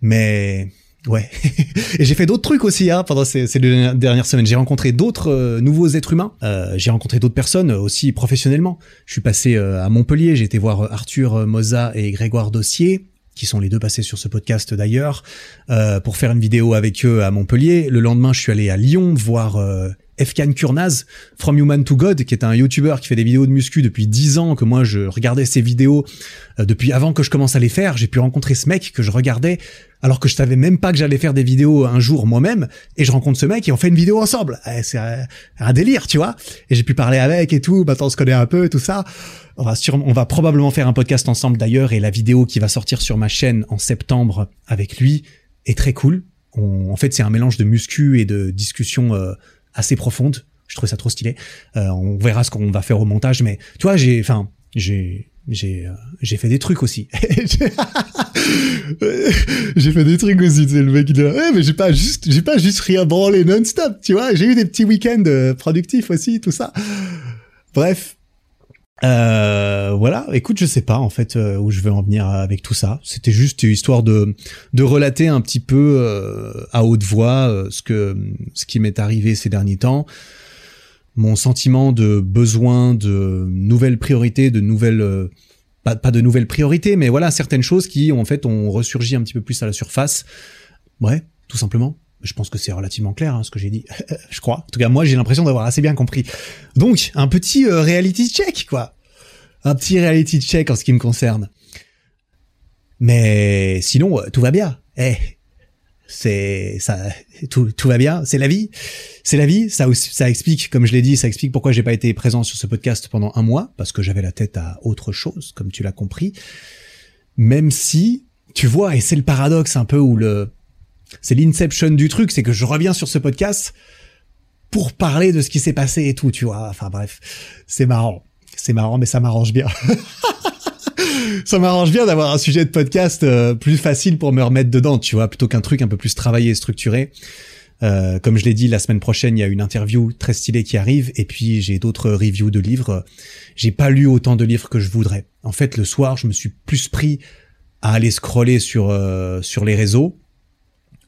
mais ouais, et j'ai fait d'autres trucs aussi hein, pendant ces, ces, dernières semaines. J'ai rencontré d'autres nouveaux êtres humains. j'ai rencontré d'autres personnes aussi professionnellement. Je suis passé à Montpellier, j'ai été voir Arthur Moza et Grégoire Dossier qui sont les deux passés sur ce podcast d'ailleurs, euh, pour faire une vidéo avec eux à Montpellier. Le lendemain, je suis allé à Lyon voir euh, Efkan Kurnaz, From Human to God, qui est un YouTuber qui fait des vidéos de muscu depuis 10 ans, que moi je regardais ses vidéos euh, depuis avant que je commence à les faire. J'ai pu rencontrer ce mec que je regardais alors que je savais même pas que j'allais faire des vidéos un jour moi-même, et je rencontre ce mec et on fait une vidéo ensemble. Eh, c'est un, délire, tu vois. Et j'ai pu parler avec et tout, maintenant on se connaît un peu, tout ça. On va, on va probablement faire un podcast ensemble d'ailleurs, et la vidéo qui va sortir sur ma chaîne en septembre avec lui est très cool. en fait, c'est un mélange de muscu et de discussions euh, assez profondes. Je trouve ça trop stylé. Euh, on verra ce qu'on va faire au montage, mais tu vois, j'ai, enfin, j'ai, j'ai, euh, j'ai fait des trucs aussi. j'ai fait des trucs aussi, c'est le mec qui dit, ouais, mais j'ai pas juste, j'ai pas juste rien branlé non-stop, tu vois. J'ai eu des petits week-ends productifs aussi, tout ça. Bref, euh, voilà, écoute, je sais pas en fait euh, où je vais en venir avec tout ça. C'était juste histoire de de relater un petit peu euh, à haute voix euh, ce que ce qui m'est arrivé ces derniers temps, mon sentiment de besoin de nouvelles priorités, de nouvelles pas, pas de nouvelles priorités, mais voilà certaines choses qui en fait ont ressurgi un petit peu plus à la surface. Ouais, tout simplement. Je pense que c'est relativement clair hein, ce que j'ai dit, je crois. En tout cas, moi, j'ai l'impression d'avoir assez bien compris. Donc, un petit euh, reality check, quoi. Un petit reality check en ce qui me concerne. Mais sinon, euh, tout va bien. Eh, c'est ça, tout, tout va bien. C'est la vie. C'est la vie. Ça, ça explique, comme je l'ai dit, ça explique pourquoi j'ai pas été présent sur ce podcast pendant un mois parce que j'avais la tête à autre chose, comme tu l'as compris. Même si, tu vois, et c'est le paradoxe un peu où le c'est l'inception du truc, c'est que je reviens sur ce podcast pour parler de ce qui s'est passé et tout, tu vois. Enfin bref, c'est marrant. C'est marrant, mais ça m'arrange bien. ça m'arrange bien d'avoir un sujet de podcast euh, plus facile pour me remettre dedans, tu vois, plutôt qu'un truc un peu plus travaillé et structuré. Euh, comme je l'ai dit, la semaine prochaine, il y a une interview très stylée qui arrive, et puis j'ai d'autres reviews de livres. J'ai pas lu autant de livres que je voudrais. En fait, le soir, je me suis plus pris à aller scroller sur euh, sur les réseaux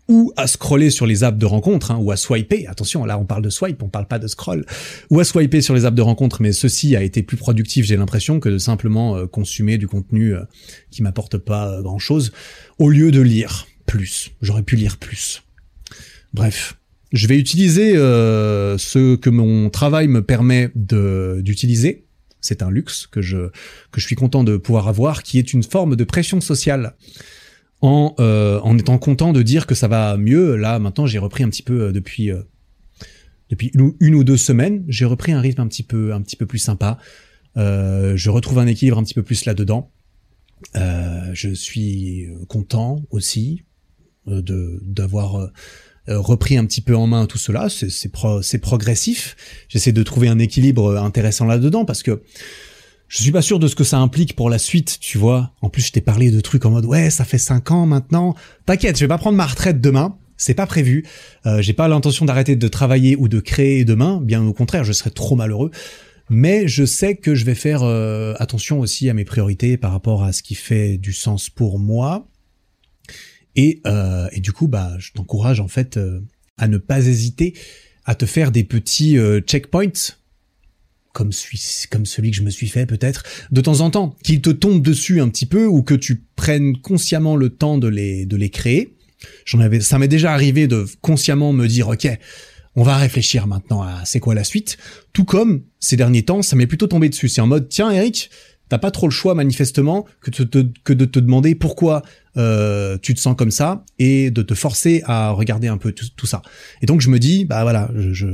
ou à scroller sur les apps de rencontre, hein, ou à swiper. Attention, là on parle de swipe, on parle pas de scroll. Ou à swiper sur les apps de rencontre, mais ceci a été plus productif, j'ai l'impression, que de simplement euh, consommer du contenu euh, qui m'apporte pas euh, grand chose, au lieu de lire plus. J'aurais pu lire plus. Bref. Je vais utiliser ce que mon travail me permet d'utiliser. C'est un luxe que je que je suis content de pouvoir avoir, qui est une forme de pression sociale en, euh, en étant content de dire que ça va mieux. Là, maintenant, j'ai repris un petit peu euh, depuis euh, depuis une, ou deux semaines. J'ai repris un rythme un petit peu un petit peu plus sympa. je retrouve un équilibre un petit peu plus là-dedans. je suis content aussi de d'avoir repris un petit peu en main tout cela. C'est c'est pro, progressif. J'essaie de trouver un équilibre intéressant là-dedans parce que je suis pas sûr de ce que ça implique pour la suite, tu vois. En plus, je t'ai parlé de trucs en mode ouais, ça fait cinq ans maintenant. T'inquiète, je vais pas prendre ma retraite demain. C'est pas prévu. Euh, j'ai pas l'intention d'arrêter de travailler ou de créer demain. Bien au contraire, je serais trop malheureux. Mais je sais que je vais faire euh, attention aussi à mes priorités par rapport à ce qui fait du sens pour moi. Et, euh, et du coup, bah, je t'encourage en fait euh, à ne pas hésiter à te faire des petits euh, checkpoints comme, comme celui que je me suis fait peut-être, de temps en temps, qu'il te tombe dessus un petit peu ou que tu prennes consciemment le temps de les, de les créer. J'en avais, ça m'est déjà arrivé de consciemment me dire, ok, on va réfléchir maintenant à c'est quoi la suite. Tout comme ces derniers temps, ça m'est plutôt tombé dessus. C'est en mode, tiens Eric, t'as pas trop le choix manifestement que, que de te demander pourquoi euh, tu te sens comme ça et de te forcer à regarder un peu tout, ça. Et donc je me dis, bah voilà, je, je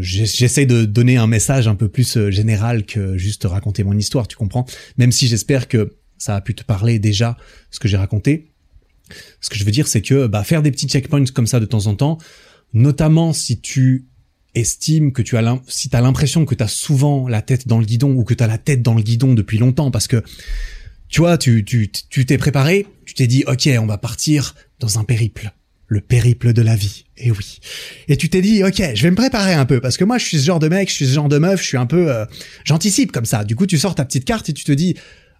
j'essaie de donner un message un peu plus euh, général que juste raconter mon histoire, tu comprends? Même si j'espère que ça a pu te parler déjà ce que j'ai raconté. Ce que je veux dire, c'est que bah, faire des petits checkpoints comme ça de temps en temps, notamment si tu estimes que tu as si t'as l'impression que tu as souvent la tête dans le guidon ou que tu as la tête dans le guidon depuis longtemps parce que tu vois, tu tu tu t'es préparé, tu t'es dit OK, on va partir dans un périple, le périple de la vie. Et oui. Et tu t'es dit OK, je vais me préparer un peu parce que moi je suis ce genre de mec, je suis ce genre de meuf, je suis un peu euh, j'anticipe comme ça. Du coup, tu sors ta petite carte et tu te dis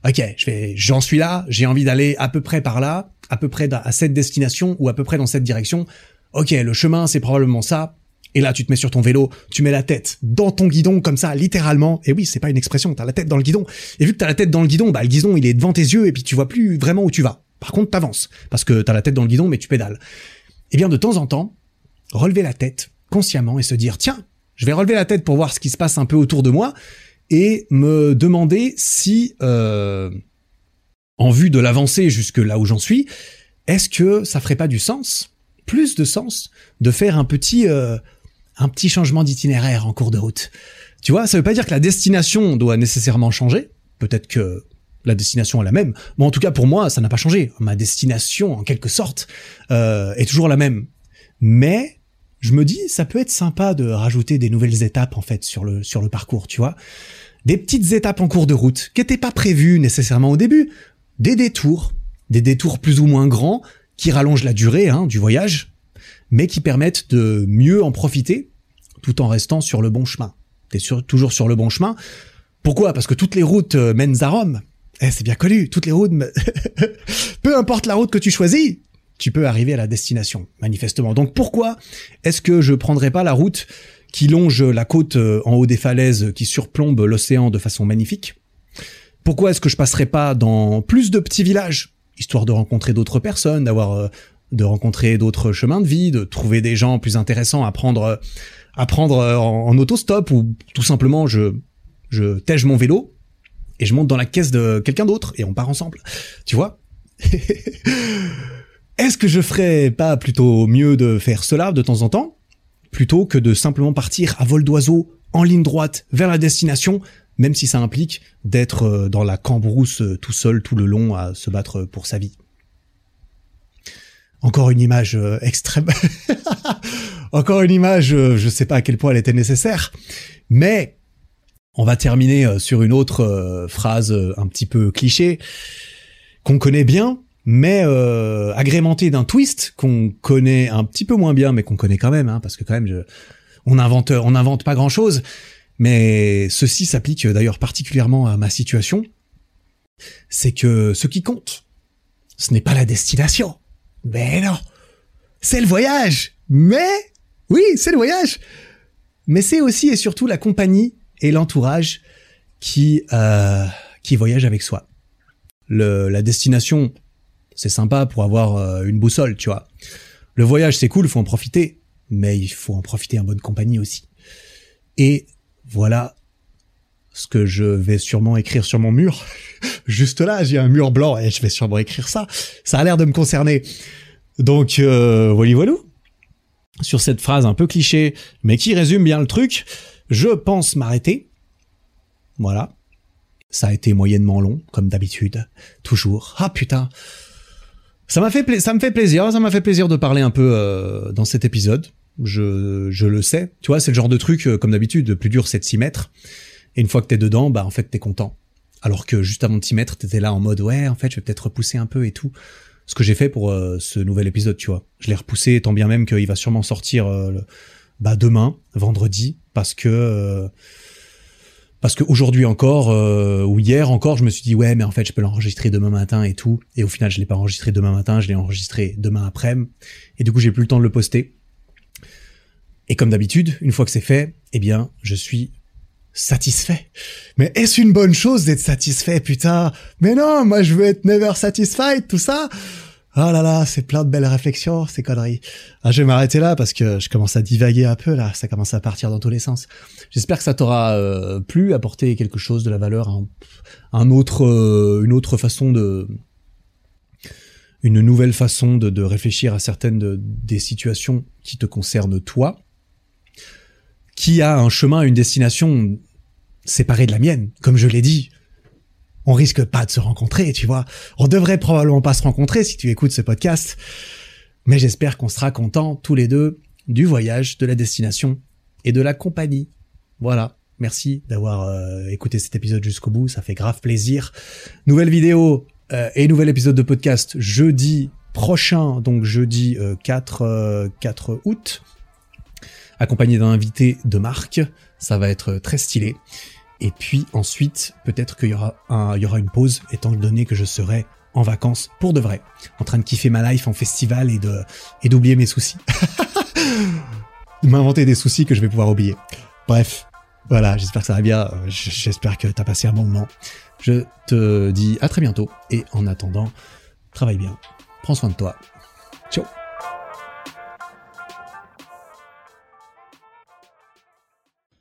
OK, je vais j'en suis là, j'ai envie d'aller à peu près par là, à peu près à cette destination ou à peu près dans cette direction. OK, le chemin c'est probablement ça. Et là, tu te mets sur ton vélo, tu mets la tête dans ton guidon comme ça, littéralement. Et oui, c'est pas une expression, t'as la tête dans le guidon. Et vu que t'as la tête dans le guidon, bah le guidon il est devant tes yeux et puis tu vois plus vraiment où tu vas. Par contre, t'avances parce que t'as la tête dans le guidon, mais tu pédales. Eh bien de temps en temps, relever la tête consciemment et se dire tiens, je vais relever la tête pour voir ce qui se passe un peu autour de moi et me demander si, euh, en vue de l'avancée jusque là où j'en suis, est-ce que ça ferait pas du sens, plus de sens, de faire un petit euh, un petit changement d'itinéraire en cours de route? Tu vois, ça veut pas dire que la destination doit nécessairement changer. Peut-être que la destination est la même. Mais en tout cas, pour moi, ça n'a pas changé. Ma destination, en quelque sorte, euh, est toujours la même. Mais je me dis, ça peut être sympa de rajouter des nouvelles étapes en fait sur le sur le parcours, tu vois, des petites étapes en cours de route qui n'étaient pas prévues nécessairement au début, des détours, des détours plus ou moins grands qui rallongent la durée hein, du voyage, mais qui permettent de mieux en profiter tout en restant sur le bon chemin. T'es toujours sur le bon chemin. Pourquoi? Parce que toutes les routes euh, mènent à Rome. Eh, c'est bien connu, toutes les routes... Peu importe la route que tu choisis, tu peux arriver à la destination, manifestement. Donc pourquoi est-ce que je prendrais pas la route qui longe la côte euh, en haut des falaises, qui surplombe l'océan de façon magnifique? Pourquoi est-ce que je passerais pas dans plus de petits villages, histoire de rencontrer d'autres personnes, d'avoir euh, de rencontrer d'autres chemins de vie, de trouver des gens plus intéressants à prendre, à prendre en, en autostop ou tout simplement je, je tège mon vélo? Et je monte dans la caisse de quelqu'un d'autre et on part ensemble. Tu vois? Est-ce que je ferais pas plutôt mieux de faire cela de temps en temps plutôt que de simplement partir à vol d'oiseau en ligne droite vers la destination même si ça implique d'être euh, dans la cambrousse euh, tout seul tout le long à se battre pour sa vie? Encore une image euh, extrême. Encore une image, je sais pas à quel point elle était nécessaire. Mais on va terminer euh, sur une autre phrase un petit peu cliché qu'on connaît bien, mais agrémentée d'un twist qu'on connaît un petit peu moins bien, mais qu'on connaît quand même, hein, parce que quand même, on invente, on invente pas grand chose. Mais ceci s'applique d'ailleurs particulièrement à ma situation. C'est que ce qui compte, ce n'est pas la destination, mais non, c'est le voyage. Mais oui, c'est le voyage. Mais c'est aussi et surtout la compagnie et l'entourage qui euh, qui voyagent avec soi. Le, la destination, c'est sympa pour avoir euh, une boussole, tu vois. Le voyage, c'est cool, faut en profiter, mais il faut en profiter en bonne compagnie aussi. Et voilà ce que je vais sûrement écrire sur mon mur. Juste là, j'ai un mur blanc et je vais sûrement écrire ça. Ça a l'air de me concerner. Donc, euh, voilà, voilà. Sur cette phrase un peu cliché, mais qui résume bien le truc, je pense m'arrêter. Voilà. Ça a été moyennement long, comme d'habitude. Toujours. Ah putain. Ça m'a fait ça me fait plaisir, ça m'a fait plaisir de parler un peu euh, dans cet épisode. Je, je le sais. Tu vois, c'est le genre de truc, euh, comme d'habitude, le plus dur c'est de s'y mettre. Et une fois que t'es dedans, bah en fait t'es content. Alors que juste avant de t'y mettre, t'étais là en mode ouais, en fait, je vais peut-être repousser un peu et tout. Ce que j'ai fait pour euh, ce nouvel épisode, tu vois. Je l'ai repoussé, tant bien même qu'il va sûrement sortir euh, bah demain, vendredi, parce que euh, parce que aujourd'hui encore ou hier encore, je me suis dit ouais, mais en fait, je peux l'enregistrer demain matin et tout. Et au final, je l'ai pas enregistré demain matin, je l'ai enregistré demain après. Et du coup, j'ai plus le temps de le poster. Et comme d'habitude, une fois que c'est fait, eh bien, je suis satisfait. Mais est-ce une bonne chose d'être satisfait, putain? Mais non, moi je veux être never satisfied, tout ça. Oh là là, c'est plein de belles réflexions, ces conneries. Ah, je vais m'arrêter là parce que je commence à divaguer un peu là, ça commence à partir dans tous les sens. J'espère que ça t'aura euh, plu, apporté quelque chose de la valeur, un, autre, euh, une autre façon de, une nouvelle façon de, de réfléchir à certaines de, des situations qui te concernent toi, qui a un chemin, une destination séparée de la mienne, comme je l'ai dit on risque pas de se rencontrer, tu vois. On devrait probablement pas se rencontrer si tu écoutes ce podcast. Mais j'espère qu'on sera contents tous les deux du voyage, de la destination et de la compagnie. Voilà. Merci d'avoir euh, écouté cet épisode jusqu'au bout, ça fait grave plaisir. Nouvelle vidéo euh, et nouvel épisode de podcast jeudi prochain, donc jeudi 4, euh, 4 août, accompagné d'un invité de marque. Ça va être très stylé. Et puis ensuite, peut-être qu'il y aura une pause, étant donné que je serai en vacances pour de vrai, en train de kiffer ma life en festival et de d'oublier mes soucis. M'inventer des soucis que je vais pouvoir oublier. Bref, voilà, j'espère que ça va bien. J'espère que t'as passé un bon moment. Je te dis à très bientôt et en attendant, travaille bien, prends soin de toi. Ciao